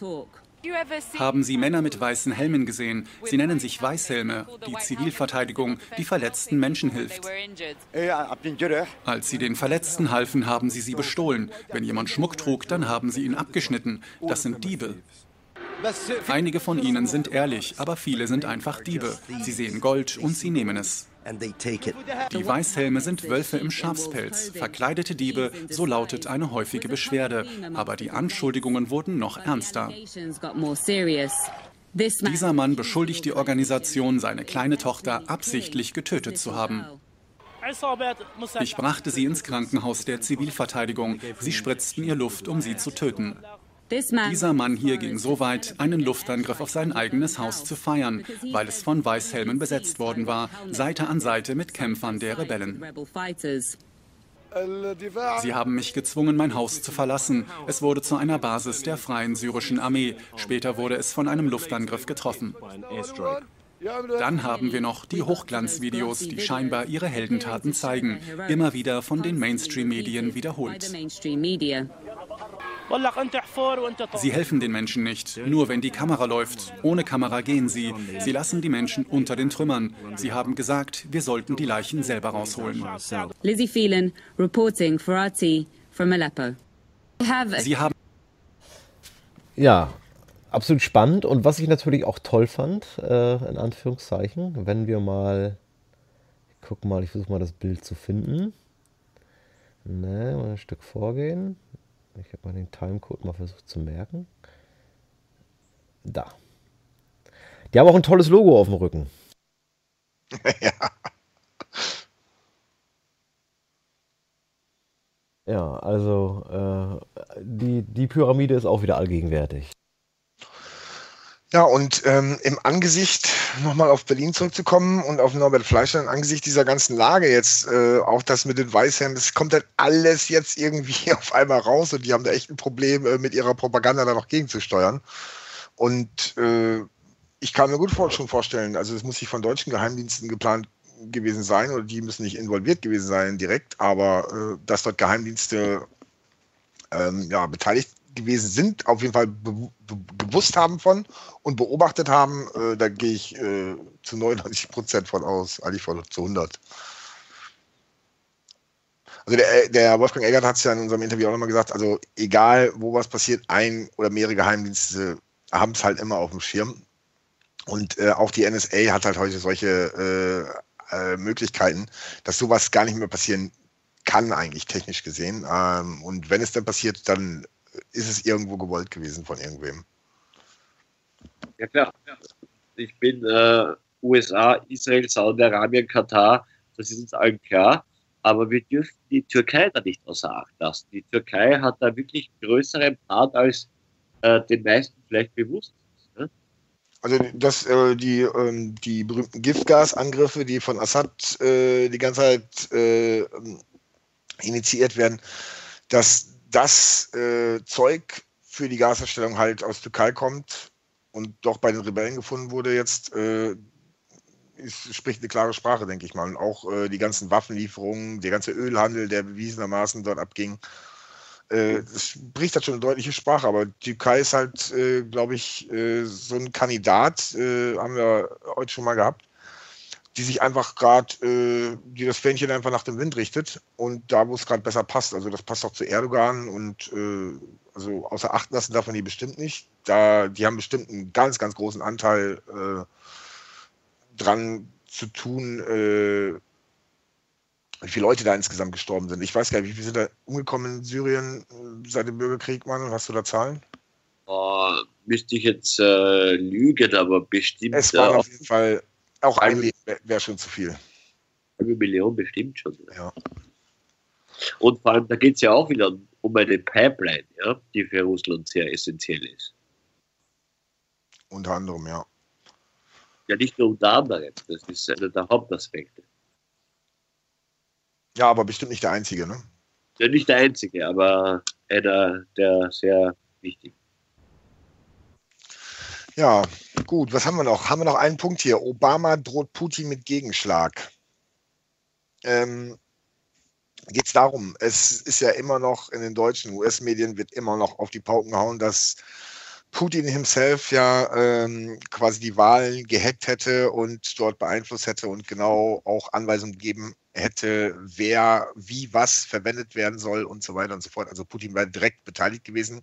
Haben Sie Männer mit weißen Helmen gesehen? Sie nennen sich Weißhelme, die Zivilverteidigung, die verletzten Menschen hilft. Als sie den Verletzten halfen, haben sie sie bestohlen. Wenn jemand Schmuck trug, dann haben sie ihn abgeschnitten. Das sind Diebe. Einige von ihnen sind ehrlich, aber viele sind einfach Diebe. Sie sehen Gold und sie nehmen es. Die Weißhelme sind Wölfe im Schafspelz, verkleidete Diebe, so lautet eine häufige Beschwerde. Aber die Anschuldigungen wurden noch ernster. Dieser Mann beschuldigt die Organisation, seine kleine Tochter absichtlich getötet zu haben. Ich brachte sie ins Krankenhaus der Zivilverteidigung. Sie spritzten ihr Luft, um sie zu töten. Dieser Mann hier ging so weit, einen Luftangriff auf sein eigenes Haus zu feiern, weil es von Weißhelmen besetzt worden war, Seite an Seite mit Kämpfern der Rebellen. Sie haben mich gezwungen, mein Haus zu verlassen. Es wurde zu einer Basis der Freien Syrischen Armee. Später wurde es von einem Luftangriff getroffen. Dann haben wir noch die Hochglanzvideos, die scheinbar ihre Heldentaten zeigen, immer wieder von den Mainstream-Medien wiederholt. Sie helfen den Menschen nicht, nur wenn die Kamera läuft. Ohne Kamera gehen sie. Sie lassen die Menschen unter den Trümmern. Sie haben gesagt, wir sollten die Leichen selber rausholen. Lizzie Phelan, reporting for RT from Aleppo. Sie haben ja, absolut spannend und was ich natürlich auch toll fand, äh, in Anführungszeichen, wenn wir mal, ich guck mal, ich versuche mal das Bild zu finden. Ne, mal ein Stück vorgehen. Ich habe mal den Timecode mal versucht zu merken. Da. Die haben auch ein tolles Logo auf dem Rücken. ja. Ja, also äh, die, die Pyramide ist auch wieder allgegenwärtig. Ja, und ähm, im Angesicht, nochmal auf Berlin zurückzukommen und auf Norbert Fleischer, im Angesicht dieser ganzen Lage jetzt, äh, auch das mit den Weißhemden, das kommt halt alles jetzt irgendwie auf einmal raus und die haben da echt ein Problem, äh, mit ihrer Propaganda da noch gegenzusteuern. Und äh, ich kann mir gut vor, schon vorstellen, also es muss sich von deutschen Geheimdiensten geplant gewesen sein oder die müssen nicht involviert gewesen sein direkt, aber äh, dass dort Geheimdienste ähm, ja, beteiligt gewesen sind, auf jeden Fall be be gewusst haben von und beobachtet haben, äh, da gehe ich äh, zu 99 Prozent von aus, eigentlich von zu 100. Also der, der Wolfgang Eggert hat es ja in unserem Interview auch nochmal gesagt, also egal wo was passiert, ein oder mehrere Geheimdienste haben es halt immer auf dem Schirm. Und äh, auch die NSA hat halt heute solche äh, äh, Möglichkeiten, dass sowas gar nicht mehr passieren kann, eigentlich technisch gesehen. Ähm, und wenn es dann passiert, dann ist es irgendwo gewollt gewesen von irgendwem. Ja klar. Ich bin äh, USA, Israel, Saudi-Arabien, Katar, das ist uns allen klar. Aber wir dürfen die Türkei da nicht außer Acht lassen. Die Türkei hat da wirklich größeren Part als äh, den meisten vielleicht bewusst ist. Ne? Also dass äh, die, ähm, die berühmten Giftgasangriffe, die von Assad äh, die ganze Zeit äh, initiiert werden, dass das äh, Zeug für die Gasherstellung halt aus Türkei kommt und doch bei den Rebellen gefunden wurde jetzt, äh, ist, spricht eine klare Sprache, denke ich mal. Und auch äh, die ganzen Waffenlieferungen, der ganze Ölhandel, der bewiesenermaßen dort abging, äh, spricht halt schon eine deutliche Sprache. Aber Türkei ist halt, äh, glaube ich, äh, so ein Kandidat, äh, haben wir heute schon mal gehabt, die sich einfach gerade, äh, die das Fähnchen einfach nach dem Wind richtet und da, wo es gerade besser passt. Also das passt auch zu Erdogan und äh, also außer Acht lassen darf man die bestimmt nicht. Da, die haben bestimmt einen ganz, ganz großen Anteil äh, dran zu tun, äh, wie viele Leute da insgesamt gestorben sind. Ich weiß gar nicht, wie viele sind da umgekommen in Syrien äh, seit dem Bürgerkrieg, Mann? Hast du da Zahlen? Oh, müsste ich jetzt äh, lügen, aber bestimmt. Es waren auf jeden Fall auch ein Leben wäre schon zu viel. Eine Million bestimmt schon. Ja. Und vor allem, da geht es ja auch wieder um eine Pipeline, ja, die für Russland sehr essentiell ist. Unter anderem, ja. Ja, nicht nur unter anderem, das ist einer der Hauptaspekte. Ja, aber bestimmt nicht der einzige, ne? Ja, nicht der einzige, aber einer der sehr wichtigen. Ja, gut. Was haben wir noch? Haben wir noch einen Punkt hier? Obama droht Putin mit Gegenschlag. Ähm, Geht es darum, es ist ja immer noch in den deutschen US-Medien wird immer noch auf die Pauken gehauen, dass Putin himself ja ähm, quasi die Wahlen gehackt hätte und dort beeinflusst hätte und genau auch Anweisungen gegeben hätte, wer wie was verwendet werden soll und so weiter und so fort. Also Putin wäre direkt beteiligt gewesen.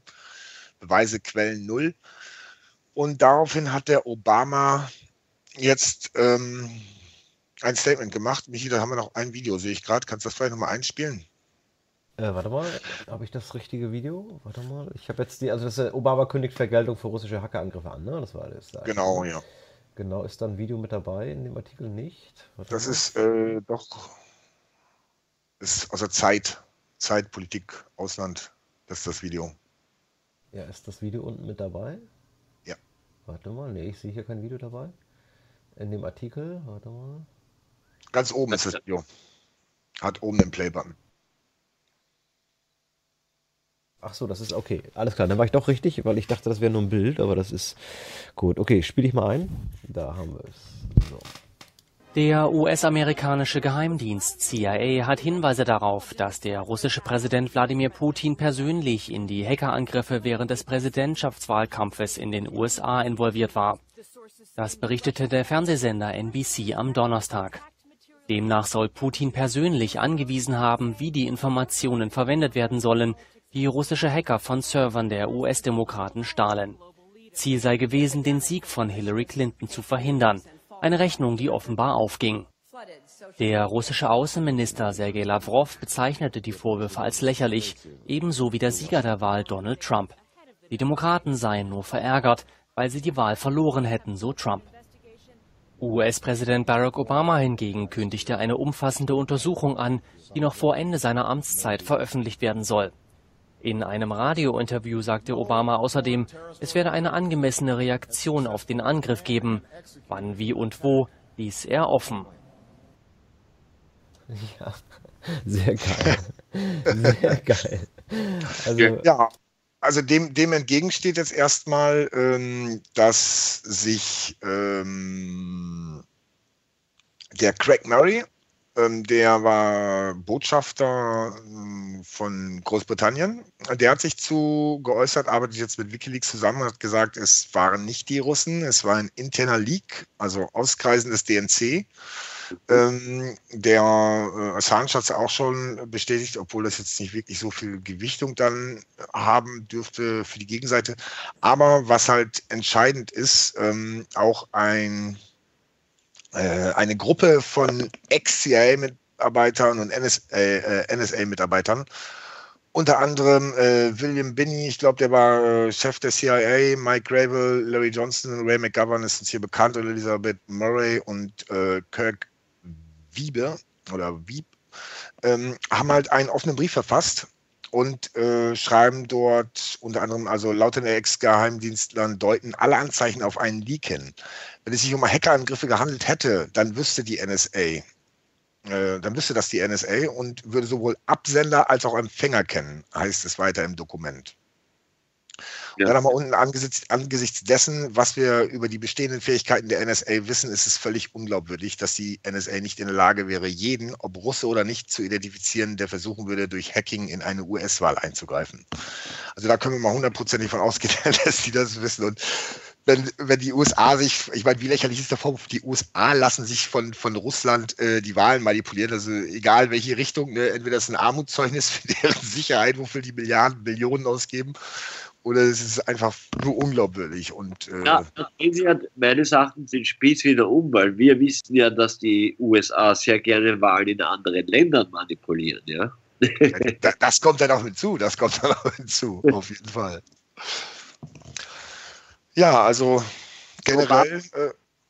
Beweise, Quellen null. Und daraufhin hat der Obama jetzt ähm, ein Statement gemacht. Michi, da haben wir noch ein Video, sehe ich gerade. Kannst du das vielleicht nochmal einspielen? Äh, warte mal, habe ich das richtige Video? Warte mal, ich habe jetzt die, also das ist, Obama kündigt Vergeltung für russische Hackerangriffe an, ne? Das war das. Da genau, ja. Genau, ist da ein Video mit dabei in dem Artikel nicht? Warte das mal. ist äh, doch, ist aus der Zeit, Zeit, Politik, Ausland, das ist das Video. Ja, ist das Video unten mit dabei? Warte mal, nee, ich sehe hier kein Video dabei. In dem Artikel, warte mal. Ganz oben ist das Video. Hat oben den Playbutton. Ach so, das ist okay. Alles klar, dann war ich doch richtig, weil ich dachte, das wäre nur ein Bild, aber das ist gut. Okay, spiele ich mal ein. Da haben wir es. So. Der US-amerikanische Geheimdienst CIA hat Hinweise darauf, dass der russische Präsident Wladimir Putin persönlich in die Hackerangriffe während des Präsidentschaftswahlkampfes in den USA involviert war. Das berichtete der Fernsehsender NBC am Donnerstag. Demnach soll Putin persönlich angewiesen haben, wie die Informationen verwendet werden sollen, die russische Hacker von Servern der US-Demokraten stahlen. Ziel sei gewesen, den Sieg von Hillary Clinton zu verhindern. Eine Rechnung, die offenbar aufging. Der russische Außenminister Sergei Lavrov bezeichnete die Vorwürfe als lächerlich, ebenso wie der Sieger der Wahl Donald Trump. Die Demokraten seien nur verärgert, weil sie die Wahl verloren hätten, so Trump. US-Präsident Barack Obama hingegen kündigte eine umfassende Untersuchung an, die noch vor Ende seiner Amtszeit veröffentlicht werden soll. In einem Radiointerview sagte Obama außerdem, es werde eine angemessene Reaktion auf den Angriff geben. Wann, wie und wo, ließ er offen. Ja, sehr geil. Sehr geil. Also, ja, also dem, dem entgegensteht jetzt erstmal, ähm, dass sich ähm, der Craig Murray, der war Botschafter ähm, von Großbritannien, der hat sich zu geäußert, arbeitet jetzt mit Wikileaks zusammen und hat gesagt, es waren nicht die Russen, es war ein interner Leak, also Auskreisen des DNC. Ähm, der äh, Assange hat es auch schon bestätigt, obwohl das jetzt nicht wirklich so viel Gewichtung dann haben dürfte für die Gegenseite. Aber was halt entscheidend ist, ähm, auch ein, eine Gruppe von Ex-CIA-Mitarbeitern und NSA-Mitarbeitern, äh, unter anderem äh, William Binney, ich glaube, der war äh, Chef der CIA, Mike Gravel, Larry Johnson, Ray McGovern ist uns hier bekannt, und Elizabeth Murray und äh, Kirk Wiebe oder Wieb, ähm, haben halt einen offenen Brief verfasst und äh, schreiben dort unter anderem, also laut den Ex-Geheimdienstlern deuten alle Anzeichen auf einen Leak hin. Wenn es sich um Hackerangriffe gehandelt hätte, dann wüsste die NSA, äh, dann wüsste das die NSA und würde sowohl Absender als auch Empfänger kennen, heißt es weiter im Dokument. Ja. Dann haben wir unten angesichts, angesichts dessen, was wir über die bestehenden Fähigkeiten der NSA wissen, ist es völlig unglaubwürdig, dass die NSA nicht in der Lage wäre, jeden, ob Russe oder nicht, zu identifizieren, der versuchen würde, durch Hacking in eine US-Wahl einzugreifen. Also da können wir mal hundertprozentig von ausgehen, dass die das wissen. Und wenn, wenn die USA sich, ich meine, wie lächerlich ist der Vorwurf, die USA lassen sich von, von Russland äh, die Wahlen manipulieren, also egal welche Richtung, ne? entweder das ist ein Armutszeugnis für deren Sicherheit, wofür die Milliarden, Millionen ausgeben, oder es ist einfach nur unglaubwürdig. Und, äh ja, das gehen sie ja meines Erachtens den Spieß wieder um, weil wir wissen ja, dass die USA sehr gerne Wahlen in anderen Ländern manipulieren, ja. ja das kommt dann auch hinzu, das kommt dann auch hinzu, auf jeden Fall. Ja, also generell. Äh,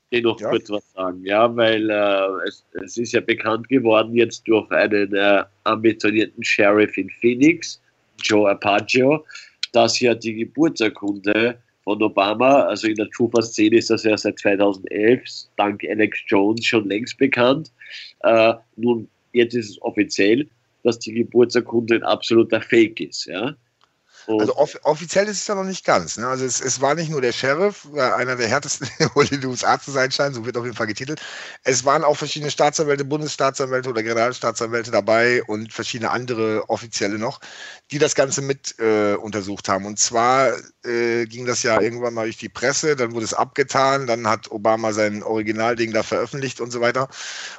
ich noch ja. kurz was sagen, ja, weil äh, es, es, ist ja bekannt geworden jetzt durch einen äh, ambitionierten Sheriff in Phoenix, Joe Apaggio, dass ja die Geburtsurkunde von Obama, also in der Trufa-Szene ist das ja seit 2011 dank Alex Jones schon längst bekannt. Äh, nun, jetzt ist es offiziell, dass die Geburtsurkunde ein absoluter Fake ist. Ja? Also off offiziell ist es ja noch nicht ganz. Ne? Also es, es, war nicht nur der Sheriff, einer der härtesten in den USA zu sein scheint, so wird auf jeden Fall getitelt. Es waren auch verschiedene Staatsanwälte, Bundesstaatsanwälte oder Generalstaatsanwälte dabei und verschiedene andere Offizielle noch, die das Ganze mit äh, untersucht haben. Und zwar äh, ging das ja irgendwann mal durch die Presse, dann wurde es abgetan, dann hat Obama sein Originalding da veröffentlicht und so weiter.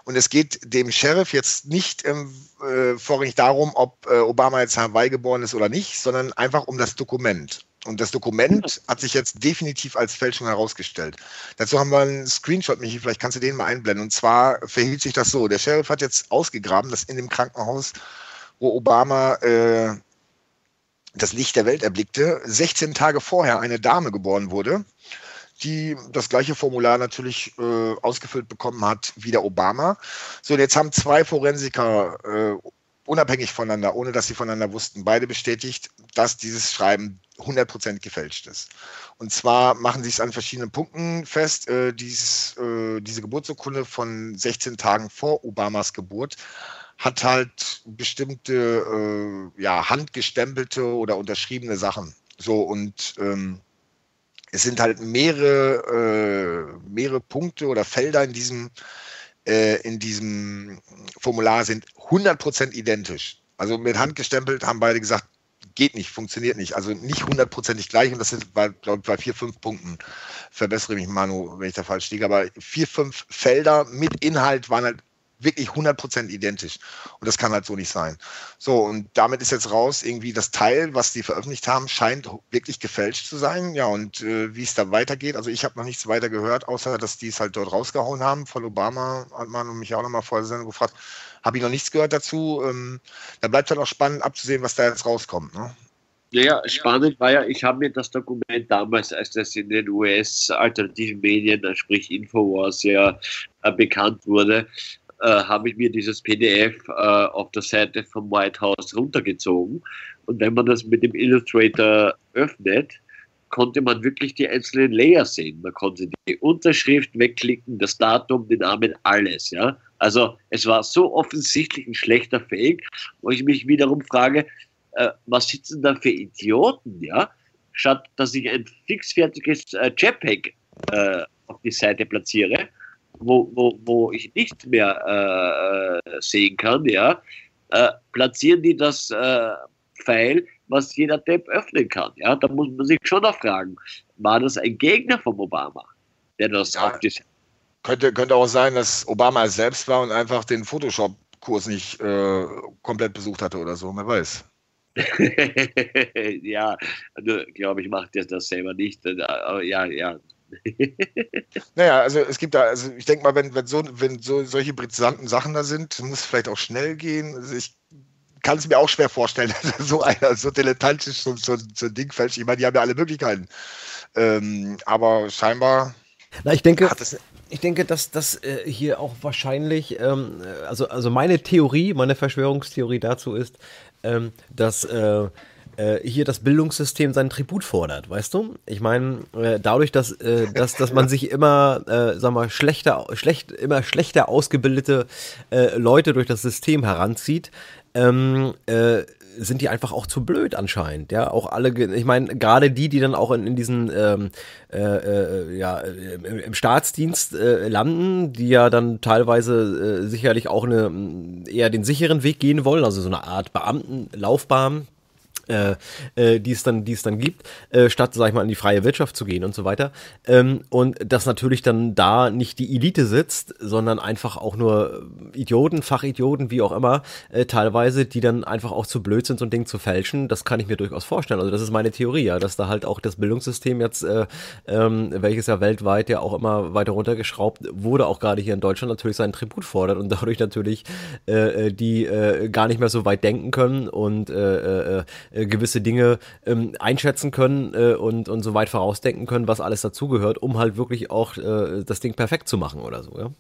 Und es geht dem Sheriff jetzt nicht äh, vorrangig darum, ob äh, Obama jetzt Hawaii geboren ist oder nicht, sondern einfach um das Dokument. Und das Dokument hat sich jetzt definitiv als Fälschung herausgestellt. Dazu haben wir einen Screenshot, Michi, vielleicht kannst du den mal einblenden. Und zwar verhielt sich das so. Der Sheriff hat jetzt ausgegraben, dass in dem Krankenhaus, wo Obama äh, das Licht der Welt erblickte, 16 Tage vorher eine Dame geboren wurde, die das gleiche Formular natürlich äh, ausgefüllt bekommen hat wie der Obama. So, und jetzt haben zwei Forensiker äh, unabhängig voneinander, ohne dass sie voneinander wussten, beide bestätigt, dass dieses Schreiben 100% gefälscht ist. Und zwar machen sie es an verschiedenen Punkten fest. Äh, dies, äh, diese Geburtsurkunde von 16 Tagen vor Obamas Geburt hat halt bestimmte äh, ja, handgestempelte oder unterschriebene Sachen. So und ähm, es sind halt mehrere, äh, mehrere Punkte oder Felder in diesem, äh, in diesem Formular sind 100% identisch. Also mit Hand gestempelt haben beide gesagt, geht nicht, funktioniert nicht. Also nicht hundertprozentig gleich und das sind glaube ich, bei vier, fünf Punkten. Verbessere mich, Manu, wenn ich da falsch liege, aber vier, fünf Felder mit Inhalt waren halt wirklich 100% identisch. Und das kann halt so nicht sein. So, und damit ist jetzt raus, irgendwie das Teil, was die veröffentlicht haben, scheint wirklich gefälscht zu sein. Ja, und äh, wie es da weitergeht, also ich habe noch nichts weiter gehört, außer dass die es halt dort rausgehauen haben. Von Obama hat man mich auch nochmal vor der Sendung gefragt, habe ich noch nichts gehört dazu. Ähm, da bleibt halt auch spannend abzusehen, was da jetzt rauskommt. Ne? Naja, spannend war ja, ich habe mir das Dokument damals, als das in den US-alternativen Medien, sprich Infowars, ja äh, bekannt wurde, äh, habe ich mir dieses PDF äh, auf der Seite vom White House runtergezogen. Und wenn man das mit dem Illustrator öffnet, konnte man wirklich die einzelnen Layer sehen. Man konnte die Unterschrift wegklicken, das Datum, den Namen, alles. Ja? Also es war so offensichtlich ein schlechter Fake, wo ich mich wiederum frage, äh, was sitzen da für Idioten, ja? Statt dass ich ein fixfertiges äh, JPEG äh, auf die Seite platziere, wo, wo, wo ich nicht mehr äh, äh, sehen kann, ja, äh, platzieren die das äh, Pfeil, was jeder Depp öffnen kann. Ja, da muss man sich schon noch fragen, war das ein Gegner von Obama, der das ja, könnte, könnte auch sein, dass Obama selbst war und einfach den Photoshop-Kurs nicht äh, komplett besucht hatte oder so, wer weiß. ja, also, glaube ich, macht er das selber nicht. Aber ja, ja, naja, also es gibt da, also ich denke mal, wenn, wenn, so, wenn so solche brisanten Sachen da sind, muss es vielleicht auch schnell gehen. Also ich kann es mir auch schwer vorstellen, dass so einer so dilettantisch so, so, so ein Ding fälscht. Ich meine, die haben ja alle Möglichkeiten. Ähm, aber scheinbar. Na, ich denke, ich denke, dass das äh, hier auch wahrscheinlich, ähm, also, also meine Theorie, meine Verschwörungstheorie dazu ist, ähm, dass äh, äh, hier das Bildungssystem seinen Tribut fordert, weißt du? Ich meine, äh, dadurch, dass, äh, dass, dass man sich immer, äh, sag mal, schlechter, schlecht, immer schlechter ausgebildete äh, Leute durch das System heranzieht, ähm, äh, sind die einfach auch zu blöd anscheinend, ja. Auch alle, ich meine, gerade die, die dann auch in, in diesen ähm, äh, äh, ja, im, im Staatsdienst äh, landen, die ja dann teilweise äh, sicherlich auch eine eher den sicheren Weg gehen wollen, also so eine Art Beamtenlaufbahn äh, äh, die es dann, die es dann gibt, äh, statt, sag ich mal, in die freie Wirtschaft zu gehen und so weiter. Ähm, und dass natürlich dann da nicht die Elite sitzt, sondern einfach auch nur Idioten, Fachidioten, wie auch immer, äh, teilweise, die dann einfach auch zu blöd sind, so ein Ding zu fälschen. Das kann ich mir durchaus vorstellen. Also das ist meine Theorie, ja, dass da halt auch das Bildungssystem jetzt, äh, ähm, welches ja weltweit ja auch immer weiter runtergeschraubt wurde, auch gerade hier in Deutschland natürlich seinen Tribut fordert und dadurch natürlich äh, äh die äh, gar nicht mehr so weit denken können und äh, äh, äh, gewisse Dinge ähm, einschätzen können äh, und, und so weit vorausdenken können, was alles dazugehört, um halt wirklich auch äh, das Ding perfekt zu machen oder so, ja.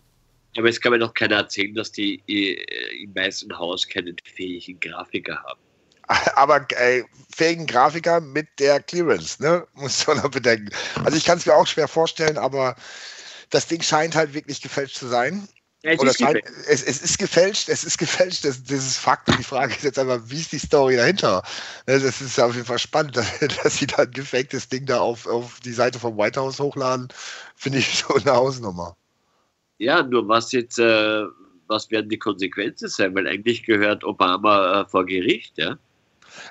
Aber es kann mir doch keiner erzählen, dass die äh, im Weißen Haus keinen fähigen Grafiker haben. Aber äh, fähigen Grafiker mit der Clearance, ne? Muss man noch bedenken. Also ich kann es mir auch schwer vorstellen, aber das Ding scheint halt wirklich gefälscht zu sein. Ja, es, ist scheint, es, es, ist gefälscht, es ist gefälscht, das, das ist Fakt. Und die Frage ist jetzt einfach, wie ist die Story dahinter? Das ist auf jeden Fall spannend, dass, dass sie da ein gefaktes Ding da auf, auf die Seite vom White House hochladen. Finde ich so eine Hausnummer. Ja, nur was jetzt, äh, was werden die Konsequenzen sein? Weil eigentlich gehört Obama äh, vor Gericht, ja?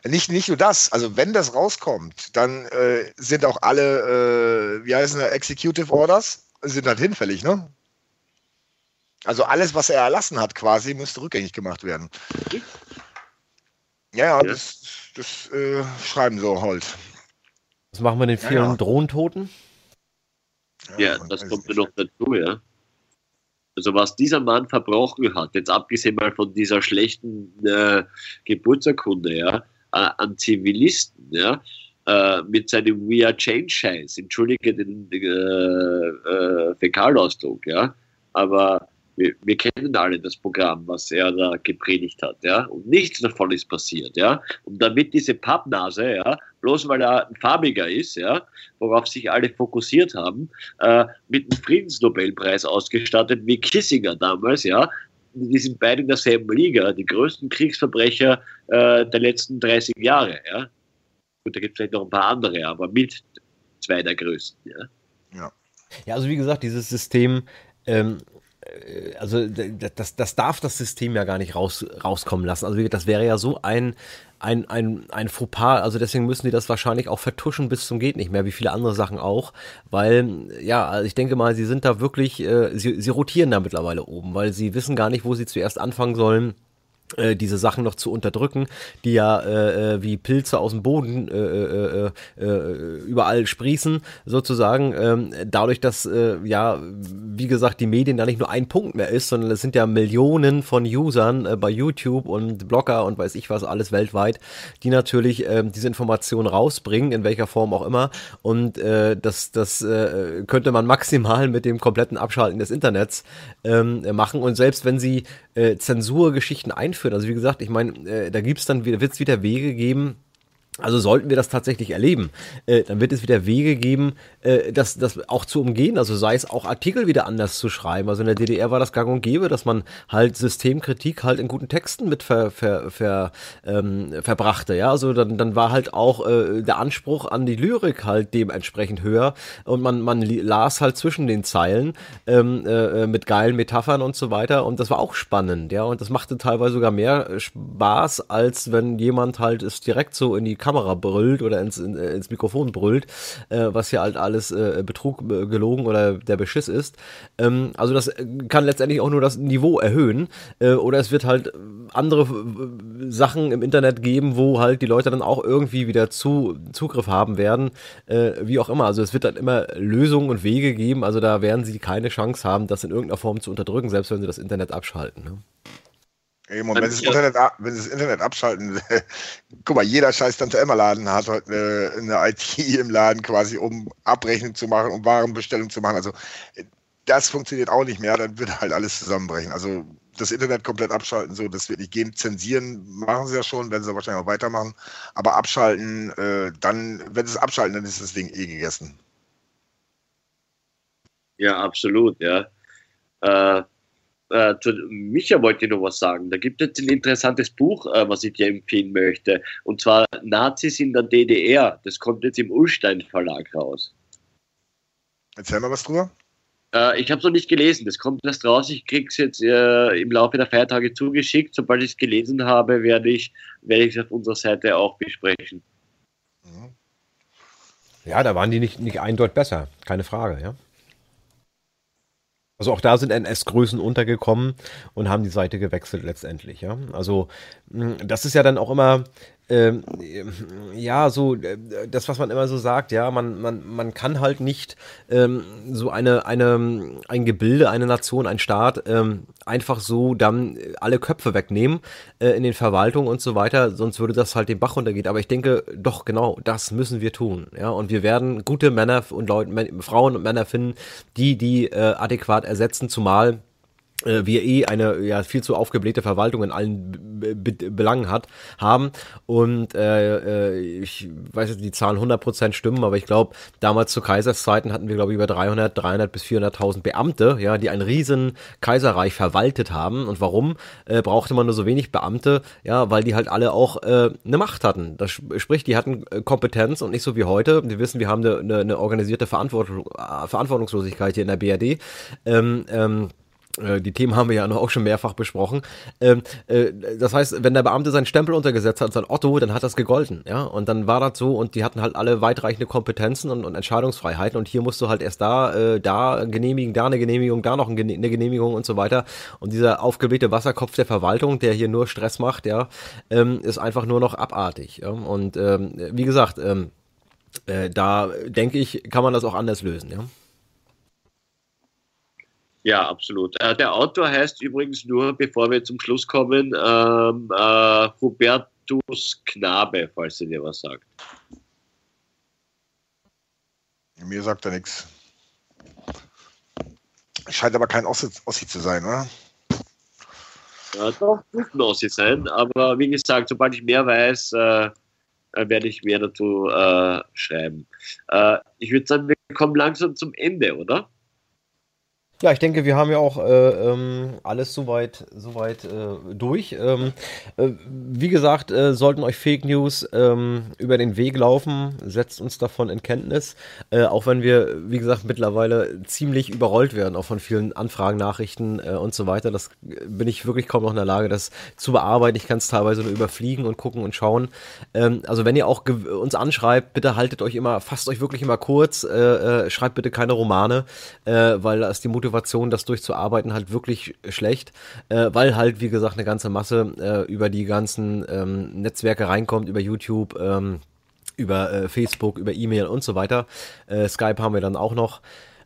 Nicht, nicht nur das, also wenn das rauskommt, dann äh, sind auch alle, äh, wie heißen das, Executive Orders, sind halt hinfällig, ne? Also alles, was er erlassen hat, quasi, müsste rückgängig gemacht werden. Ja, ja, das, das äh, schreiben so halt. Was machen wir den vielen ja, ja. Drohnentoten? Ja, das kommt mir noch dazu, ja. Also was dieser Mann verbrochen hat, jetzt abgesehen mal von dieser schlechten äh, Geburtsurkunde, ja, äh, an Zivilisten, ja, äh, mit seinem We Are Change Scheiß, entschuldige den äh, äh, Fäkalausdruck, ja, aber wir, wir, kennen alle das Programm, was er da gepredigt hat, ja, und nichts davon ist passiert, ja, und damit diese Pappnase, ja, bloß weil er ein farbiger ist, ja, worauf sich alle fokussiert haben, äh, mit einem Friedensnobelpreis ausgestattet, wie Kissinger damals, ja, die sind beide in derselben Liga, die größten Kriegsverbrecher äh, der letzten 30 Jahre, ja. Gut, da gibt es vielleicht noch ein paar andere, aber mit zwei der größten, ja. Ja, ja also wie gesagt, dieses System, ähm, äh, also das, das darf das System ja gar nicht raus, rauskommen lassen. Also das wäre ja so ein, ein, ein, ein Fauxpas, also deswegen müssen die das wahrscheinlich auch vertuschen bis zum geht nicht mehr, wie viele andere Sachen auch, weil, ja, also ich denke mal, sie sind da wirklich, äh, sie, sie rotieren da mittlerweile oben, weil sie wissen gar nicht, wo sie zuerst anfangen sollen äh, diese Sachen noch zu unterdrücken, die ja äh, äh, wie Pilze aus dem Boden äh, äh, überall sprießen, sozusagen. Ähm, dadurch, dass ja, wie gesagt, die Medien da nicht nur ein Punkt mehr ist, sondern es sind ja Millionen von Usern bei YouTube und Blogger und weiß ich was alles weltweit, die natürlich diese Informationen rausbringen, in welcher Form auch immer. Und das, das könnte man maximal mit dem kompletten Abschalten des Internets ähm, machen. Und selbst wenn sie äh, Zensurgeschichten einführen. Also wie gesagt, ich meine, äh, da gibt's dann wieder, wird's wieder Wege geben, also sollten wir das tatsächlich erleben, äh, dann wird es wieder Wege geben, äh, das, das auch zu umgehen. Also sei es auch Artikel wieder anders zu schreiben. Also in der DDR war das gang und gäbe, dass man halt Systemkritik halt in guten Texten mit ver, ver, ver, ähm, verbrachte. Ja, also dann, dann war halt auch äh, der Anspruch an die Lyrik halt dementsprechend höher und man, man las halt zwischen den Zeilen ähm, äh, mit geilen Metaphern und so weiter und das war auch spannend. Ja, und das machte teilweise sogar mehr Spaß, als wenn jemand halt es direkt so in die Kamera brüllt oder ins, in, äh, ins Mikrofon brüllt, äh, was hier halt alles äh, Betrug, äh, gelogen oder der Beschiss ist. Ähm, also das kann letztendlich auch nur das Niveau erhöhen äh, oder es wird halt andere äh, Sachen im Internet geben, wo halt die Leute dann auch irgendwie wieder zu, Zugriff haben werden, äh, wie auch immer. Also es wird dann immer Lösungen und Wege geben, also da werden sie keine Chance haben, das in irgendeiner Form zu unterdrücken, selbst wenn sie das Internet abschalten. Ne? Eben, und wenn sie, das Internet, wenn sie das Internet abschalten, guck mal, jeder scheiß Tante Emma Laden hat heute eine, eine, IT im Laden quasi, um Abrechnung zu machen, um Warenbestellung zu machen. Also das funktioniert auch nicht mehr, dann wird halt alles zusammenbrechen. Also das Internet komplett abschalten, so, das wird nicht gehen. Zensieren machen sie ja schon, werden sie wahrscheinlich auch weitermachen. Aber abschalten, äh, dann, wenn sie es abschalten, dann ist das Ding eh gegessen. Ja, absolut, ja. Äh, äh, zu Micha wollte ich noch was sagen. Da gibt es ein interessantes Buch, äh, was ich dir empfehlen möchte. Und zwar Nazis in der DDR. Das kommt jetzt im Ulstein Verlag raus. Erzähl mal was drüber. Äh, ich habe es noch nicht gelesen. Das kommt erst raus. Ich kriege es jetzt äh, im Laufe der Feiertage zugeschickt. Sobald ich es gelesen habe, werde ich es auf unserer Seite auch besprechen. Ja, da waren die nicht, nicht eindeutig besser. Keine Frage, ja. Also auch da sind NS-Größen untergekommen und haben die Seite gewechselt letztendlich, ja. Also das ist ja dann auch immer, ähm, ja, so äh, das, was man immer so sagt, ja, man, man, man kann halt nicht ähm, so eine, eine, ein Gebilde, eine Nation, ein Staat ähm, einfach so dann alle Köpfe wegnehmen äh, in den Verwaltungen und so weiter, sonst würde das halt den Bach runtergehen. Aber ich denke, doch, genau, das müssen wir tun. Ja, und wir werden gute Männer und Leute, Frauen und Männer finden, die die äh, adäquat ersetzen, zumal äh, wir eh eine ja viel zu aufgeblähte Verwaltung in allen Be Belangen hat haben und äh, äh, ich weiß jetzt die Zahlen 100% stimmen, aber ich glaube damals zu Kaiserszeiten hatten wir glaube ich über 300 300 bis 400.000 Beamte, ja, die ein riesen Kaiserreich verwaltet haben und warum äh, brauchte man nur so wenig Beamte, ja, weil die halt alle auch äh, eine Macht hatten. Das sprich, die hatten äh, Kompetenz und nicht so wie heute. Wir wissen, wir haben eine, eine, eine organisierte Verantwortung, äh, Verantwortungslosigkeit hier in der BRD. Ähm, ähm, äh, die Themen haben wir ja auch schon mehrfach besprochen. Ähm, äh, das heißt, wenn der Beamte seinen Stempel untergesetzt hat, sein Otto, dann hat das gegolten, ja. Und dann war das so und die hatten halt alle weitreichende Kompetenzen und, und Entscheidungsfreiheiten und hier musst du halt erst da, äh, da genehmigen, da eine Genehmigung, da noch eine Genehmigung und so weiter. Und dieser aufgeblähte Wasserkopf der Verwaltung, der hier nur Stress macht, ja, ähm, ist einfach nur noch abartig. Ja? Und ähm, wie gesagt, ähm, äh, da denke ich, kann man das auch anders lösen, ja. Ja, absolut. Äh, der Autor heißt übrigens nur, bevor wir zum Schluss kommen, ähm, äh, Hubertus Knabe, falls er dir was sagt. Mir sagt er nichts. Scheint aber kein Ossi, Ossi zu sein, oder? Ja, doch, muss ein Ossi sein, aber wie gesagt, sobald ich mehr weiß, äh, äh, werde ich mehr dazu äh, schreiben. Äh, ich würde sagen, wir kommen langsam zum Ende, oder? Ja, ich denke, wir haben ja auch äh, ähm, alles soweit, soweit äh, durch. Ähm, äh, wie gesagt, äh, sollten euch Fake News ähm, über den Weg laufen, setzt uns davon in Kenntnis. Äh, auch wenn wir, wie gesagt, mittlerweile ziemlich überrollt werden, auch von vielen Anfragen, Nachrichten äh, und so weiter. Das bin ich wirklich kaum noch in der Lage, das zu bearbeiten. Ich kann es teilweise nur überfliegen und gucken und schauen. Ähm, also wenn ihr auch uns anschreibt, bitte haltet euch immer, fasst euch wirklich immer kurz, schreibt bitte keine Romane, weil da ist die Motivation Motivation, das durchzuarbeiten, halt wirklich schlecht, äh, weil halt, wie gesagt, eine ganze Masse äh, über die ganzen ähm, Netzwerke reinkommt, über YouTube, ähm, über äh, Facebook, über E-Mail und so weiter. Äh, Skype haben wir dann auch noch.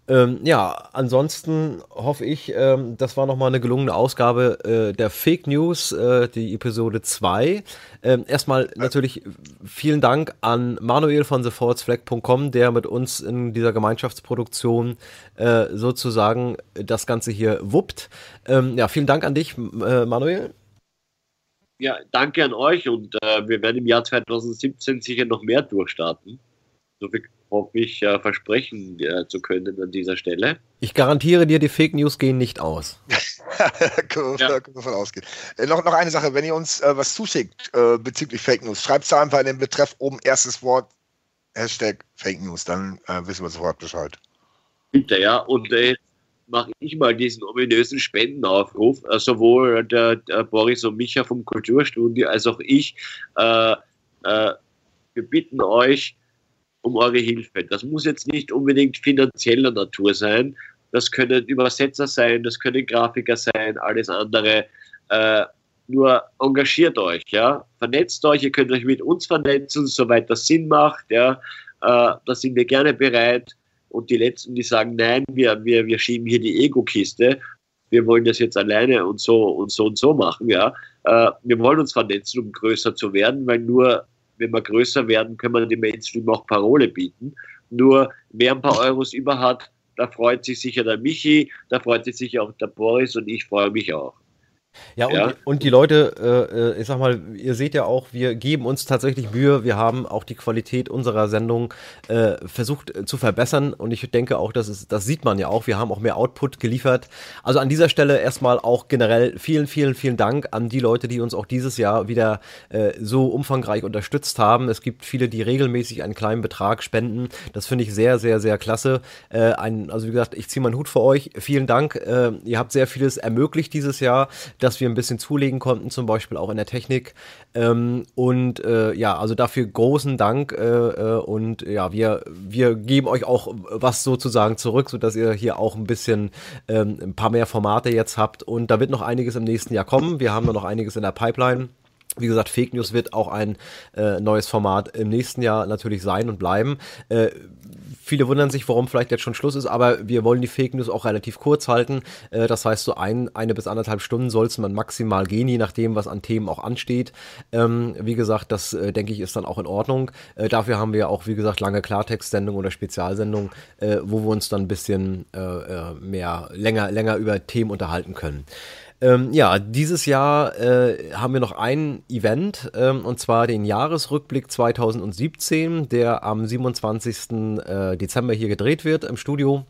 Ähm, ja, ansonsten hoffe ich, ähm, das war nochmal eine gelungene Ausgabe äh, der Fake News, äh, die Episode 2. Ähm, erstmal natürlich vielen Dank an Manuel von thefortsflag.com, der mit uns in dieser Gemeinschaftsproduktion äh, sozusagen das Ganze hier wuppt. Ähm, ja, vielen Dank an dich, äh, Manuel. Ja, danke an euch und äh, wir werden im Jahr 2017 sicher noch mehr durchstarten. So viel hoffe ich, äh, versprechen äh, zu können an dieser Stelle. Ich garantiere dir, die Fake News gehen nicht aus. können, wir, ja. können wir von ausgehen. Äh, noch, noch eine Sache, wenn ihr uns äh, was zuschickt äh, bezüglich Fake News, schreibt es einfach in den Betreff oben erstes Wort, Hashtag Fake News, dann äh, wissen wir sofort Bescheid. Bitte, ja, und jetzt mache ich mal diesen ominösen Spendenaufruf. sowohl der, der, Boris und Micha vom Kulturstudio als auch ich. wir bitten euch, um eure Hilfe. Das muss jetzt nicht unbedingt finanzieller Natur sein. Das können Übersetzer sein, das können Grafiker sein, alles andere. Äh, nur engagiert euch, ja. Vernetzt euch, ihr könnt euch mit uns vernetzen, soweit das Sinn macht, ja. Äh, da sind wir gerne bereit. Und die Letzten, die sagen, nein, wir, wir, wir schieben hier die Ego-Kiste, wir wollen das jetzt alleine und so und so und so machen, ja. Äh, wir wollen uns vernetzen, um größer zu werden, weil nur wenn wir größer werden, können wir dem Mainstream auch Parole bieten. Nur wer ein paar Euros über hat, da freut sich sicher der Michi, da freut sich sicher auch der Boris und ich freue mich auch. Ja, und, ja. und die Leute, äh, äh, ich sag mal, ihr seht ja auch, wir geben uns tatsächlich Mühe. Wir haben auch die Qualität unserer Sendung äh, versucht äh, zu verbessern. Und ich denke auch, das, ist, das sieht man ja auch. Wir haben auch mehr Output geliefert. Also an dieser Stelle erstmal auch generell vielen, vielen, vielen Dank an die Leute, die uns auch dieses Jahr wieder äh, so umfangreich unterstützt haben. Es gibt viele, die regelmäßig einen kleinen Betrag spenden. Das finde ich sehr, sehr, sehr klasse. Äh, ein, also wie gesagt, ich ziehe meinen Hut für euch. Vielen Dank. Äh, ihr habt sehr vieles ermöglicht dieses Jahr dass wir ein bisschen zulegen konnten, zum Beispiel auch in der Technik. Ähm, und äh, ja, also dafür großen Dank äh, äh, und ja, wir, wir geben euch auch was sozusagen zurück, sodass ihr hier auch ein bisschen ähm, ein paar mehr Formate jetzt habt. Und da wird noch einiges im nächsten Jahr kommen. Wir haben da noch einiges in der Pipeline. Wie gesagt, Fake News wird auch ein äh, neues Format im nächsten Jahr natürlich sein und bleiben. Äh, Viele wundern sich, warum vielleicht jetzt schon Schluss ist, aber wir wollen die Fake News auch relativ kurz halten. Äh, das heißt, so ein, eine bis anderthalb Stunden soll es man maximal gehen, je nachdem, was an Themen auch ansteht. Ähm, wie gesagt, das äh, denke ich ist dann auch in Ordnung. Äh, dafür haben wir auch, wie gesagt, lange Klartextsendungen oder Spezialsendungen, wo wir uns dann ein bisschen mehr länger, länger über Themen unterhalten können. Ähm, ja, dieses Jahr äh, haben wir noch ein Event ähm, und zwar den Jahresrückblick 2017, der am 27. Äh, Dezember hier gedreht wird im Studio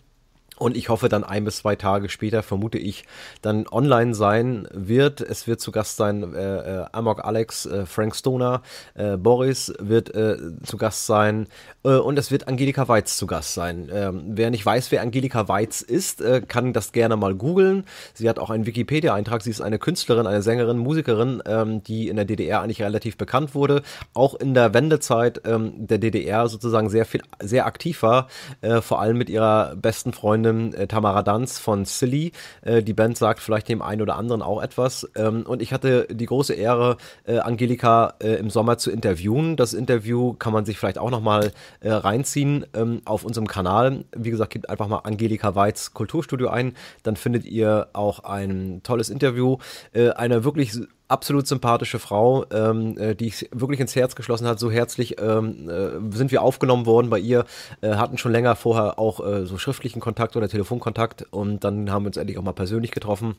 und ich hoffe dann ein bis zwei Tage später, vermute ich, dann online sein wird. Es wird zu Gast sein äh, äh, Amok Alex, äh, Frank Stoner, äh, Boris wird äh, zu Gast sein äh, und es wird Angelika Weiz zu Gast sein. Ähm, wer nicht weiß, wer Angelika Weiz ist, kann das gerne mal googeln. Sie hat auch einen Wikipedia-Eintrag. Sie ist eine Künstlerin, eine Sängerin, Musikerin, ähm, die in der DDR eigentlich relativ bekannt wurde. Auch in der Wendezeit ähm, der DDR sozusagen sehr viel, sehr aktiv war, vor allem mit ihrer besten Freundin Sängerin äh, Tamara Danz von Silly. Äh, die Band sagt vielleicht dem einen oder anderen auch etwas. Ähm, und ich hatte die große Ehre, äh, Angelika äh, im Sommer zu interviewen. Das Interview kann man sich vielleicht auch nochmal äh, reinziehen ähm, auf unserem Kanal. Wie gesagt, gebt einfach mal Angelika Weiz Kulturstudio ein. Dann findet ihr auch ein tolles Interview. Äh, eine wirklich absolut sympathische Frau, ähm, äh, die ich wirklich ins Herz geschlossen hat. So herzlich ähm, äh, sind wir aufgenommen worden bei ihr, äh, hatten schon länger vorher auch äh, so schriftlichen Kontakt oder Telefonkontakt und dann haben wir uns endlich auch mal persönlich getroffen.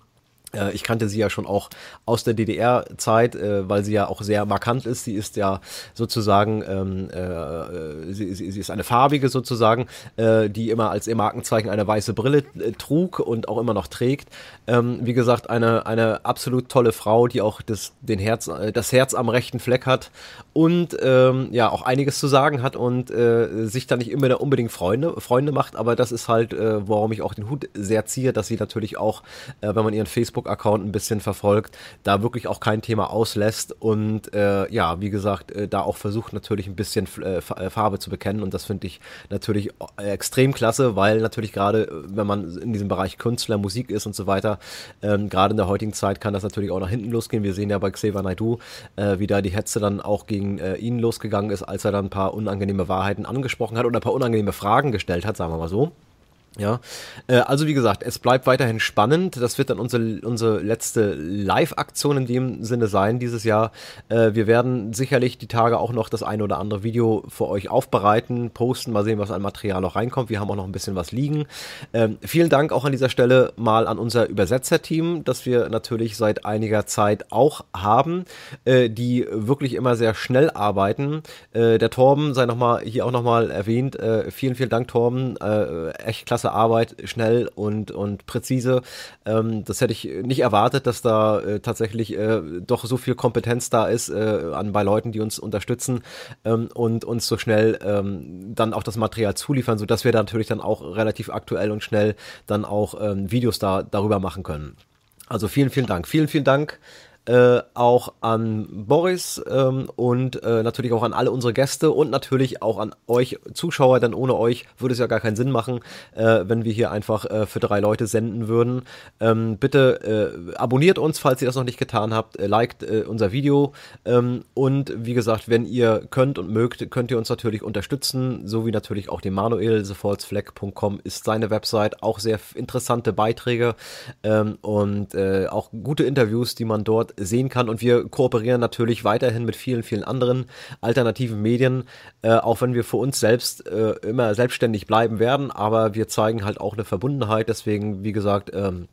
Äh, ich kannte sie ja schon auch aus der DDR-Zeit, äh, weil sie ja auch sehr markant ist. Sie ist ja sozusagen, ähm, äh, sie, sie, ist eine farbige sozusagen, äh, die immer als ihr Markenzeichen eine weiße Brille äh, trug und auch immer noch trägt. Ähm, wie gesagt, eine, eine absolut tolle Frau, die auch das, den Herz, äh, das Herz am rechten Fleck hat und ähm, ja auch einiges zu sagen hat und sich da nicht immer unbedingt Freunde, Freunde macht. Aber das ist halt, warum ich auch den Hut sehr ziehe, dass sie natürlich auch, wenn man ihren Facebook Facebook-Account ein bisschen verfolgt, da wirklich auch kein Thema auslässt und äh, ja, wie gesagt, äh, da auch versucht natürlich ein bisschen äh, äh Farbe zu bekennen und das finde ich natürlich äh, extrem klasse, weil natürlich gerade, äh, wenn man in diesem Bereich Künstler, Musik ist und so weiter, ähm, gerade in der heutigen Zeit kann das natürlich auch nach hinten losgehen. Wir sehen ja bei Xavier Naidoo, äh, wie da die Hetze dann auch gegen ihn losgegangen ist, als er dann ein paar unangenehme Wahrheiten angesprochen hat oder ein paar unangenehme Fragen gestellt hat, sagen wir mal so. Ja, äh, also wie gesagt, es bleibt weiterhin spannend. Das wird dann unsere, unsere letzte Live-Aktion in dem Sinne sein dieses Jahr. Äh, wir werden sicherlich die Tage auch noch das eine oder andere Video für euch aufbereiten, posten, mal sehen, was an Material noch reinkommt. Wir haben auch noch ein bisschen was liegen. Ähm, vielen Dank auch an dieser Stelle mal an unser Übersetzerteam, das wir natürlich seit einiger Zeit auch haben, äh, die wirklich immer sehr schnell arbeiten. Der Torben sei nochmal hier auch nochmal erwähnt. Äh, vielen, vielen Dank, Torben. Echt klasse klasse Arbeit, schnell und, und präzise. Ähm, das hätte ich nicht erwartet, dass da äh, tatsächlich äh, doch so viel Kompetenz da ist äh, an bei Leuten, die uns unterstützen ähm, und uns so schnell ähm, dann auch das Material zuliefern, sodass wir da natürlich dann auch relativ aktuell und schnell dann auch ähm, Videos da darüber machen können. Also vielen, vielen Dank. Vielen, vielen Dank äh, auch an Boris ähm, und äh, natürlich auch an alle unsere Gäste und natürlich auch an euch Zuschauer, denn ohne euch würde es ja gar keinen Sinn machen, äh, wenn wir hier einfach äh, für drei Leute senden würden. Ähm, bitte äh, abonniert uns, falls ihr das noch nicht getan habt, liked unser Video ähm, und wie gesagt, wenn ihr könnt und mögt, könnt ihr uns natürlich unterstützen, so wie natürlich auch den Manuel, thefoldsfleck.com ist seine Website, auch sehr interessante Beiträge ähm, und auch gute Interviews, die man dort sehen kann. Und wir kooperieren natürlich weiterhin mit vielen, vielen anderen alternativen Medien, äh, auch wenn wir für uns selbst äh, immer selbstständig bleiben werden. Aber wir zeigen halt auch eine Verbundenheit. Deswegen, wie gesagt, ähm,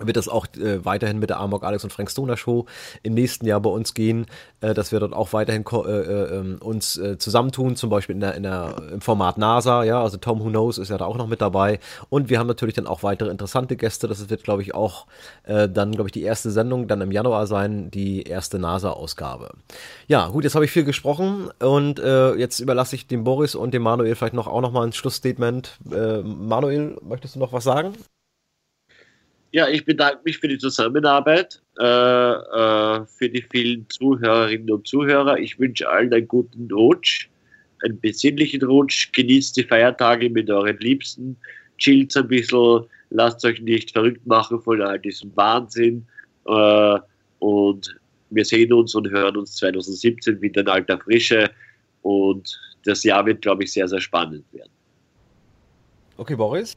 wird es auch äh, weiterhin mit der Amok Alex und Frank Stoner Show im nächsten Jahr bei uns gehen, äh, dass wir dort auch weiterhin äh, äh, ähm, uns äh, zusammentun, zum Beispiel in der, in der, im Format NASA, ja, also Tom Who Knows ist ja da auch noch mit dabei und wir haben natürlich dann auch weitere interessante Gäste, das wird glaube ich auch äh, dann glaube ich die erste Sendung dann im Januar sein, die erste NASA-Ausgabe. Ja, gut, jetzt habe ich viel gesprochen und jetzt überlasse ich dem Boris und dem Manuel vielleicht noch auch noch mal ein Schlussstatement. Manuel, möchtest du noch was sagen? Ja, ich bedanke mich für die Zusammenarbeit, äh, äh, für die vielen Zuhörerinnen und Zuhörer. Ich wünsche allen einen guten Rutsch, einen besinnlichen Rutsch. Genießt die Feiertage mit euren Liebsten, chillt ein bisschen, lasst euch nicht verrückt machen von all diesem Wahnsinn. Äh, und wir sehen uns und hören uns 2017 wieder in alter Frische. Und das Jahr wird, glaube ich, sehr, sehr spannend werden. Okay, Boris?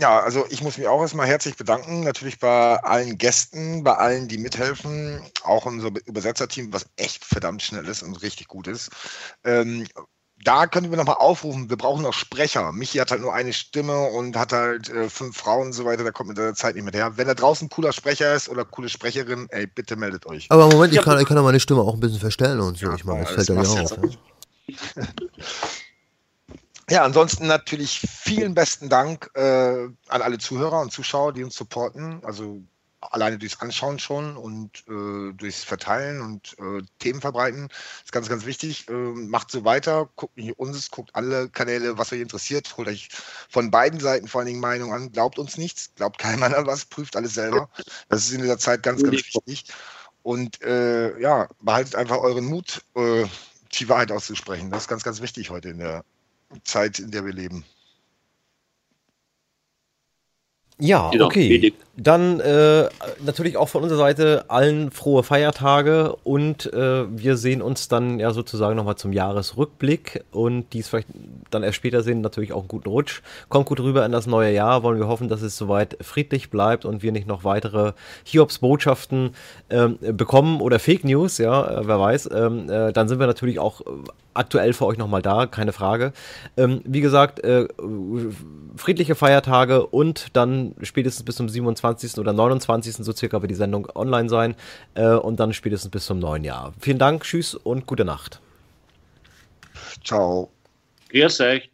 Ja, also ich muss mich auch erstmal herzlich bedanken, natürlich bei allen Gästen, bei allen, die mithelfen, auch unser Übersetzerteam, was echt verdammt schnell ist und richtig gut ist. Ähm, da können wir nochmal aufrufen, wir brauchen noch Sprecher. Michi hat halt nur eine Stimme und hat halt äh, fünf Frauen und so weiter, da kommt mit der Zeit nicht mehr her. Wenn da draußen ein cooler Sprecher ist oder coole Sprecherin, ey, bitte meldet euch. Aber Moment, ich kann, ich kann meine Stimme auch ein bisschen verstellen und so. Ja, ich meine, das fällt ja auf. Ja. Ansonsten natürlich vielen besten Dank äh, an alle Zuhörer und Zuschauer, die uns supporten. Also alleine durchs Anschauen schon und äh, durchs Verteilen und äh, Themen verbreiten. Das ist ganz, ganz wichtig. Äh, macht so weiter, guckt nicht uns, guckt alle Kanäle, was euch interessiert. Holt euch von beiden Seiten vor allen Dingen Meinung an. Glaubt uns nichts, glaubt keinem an was, prüft alles selber. Das ist in dieser Zeit ganz, ganz wichtig. Und äh, ja, behaltet einfach euren Mut, äh, die Wahrheit auszusprechen. Das ist ganz, ganz wichtig heute in der Zeit, in der wir leben. Ja, Genau, okay. Dann äh, natürlich auch von unserer Seite allen frohe Feiertage und äh, wir sehen uns dann ja sozusagen nochmal zum Jahresrückblick und dies vielleicht dann erst später sehen, natürlich auch einen guten Rutsch. Kommt gut rüber in das neue Jahr, wollen wir hoffen, dass es soweit friedlich bleibt und wir nicht noch weitere Hiobs-Botschaften ähm, bekommen oder Fake News, ja, äh, wer weiß. Ähm, äh, dann sind wir natürlich auch äh, aktuell für euch nochmal da, keine Frage. Ähm, wie gesagt, äh, friedliche Feiertage und dann spätestens bis zum 27. oder 29. so circa wird die Sendung online sein äh, und dann spätestens bis zum neuen Jahr. Vielen Dank, tschüss und gute Nacht. Ciao. Grüß euch.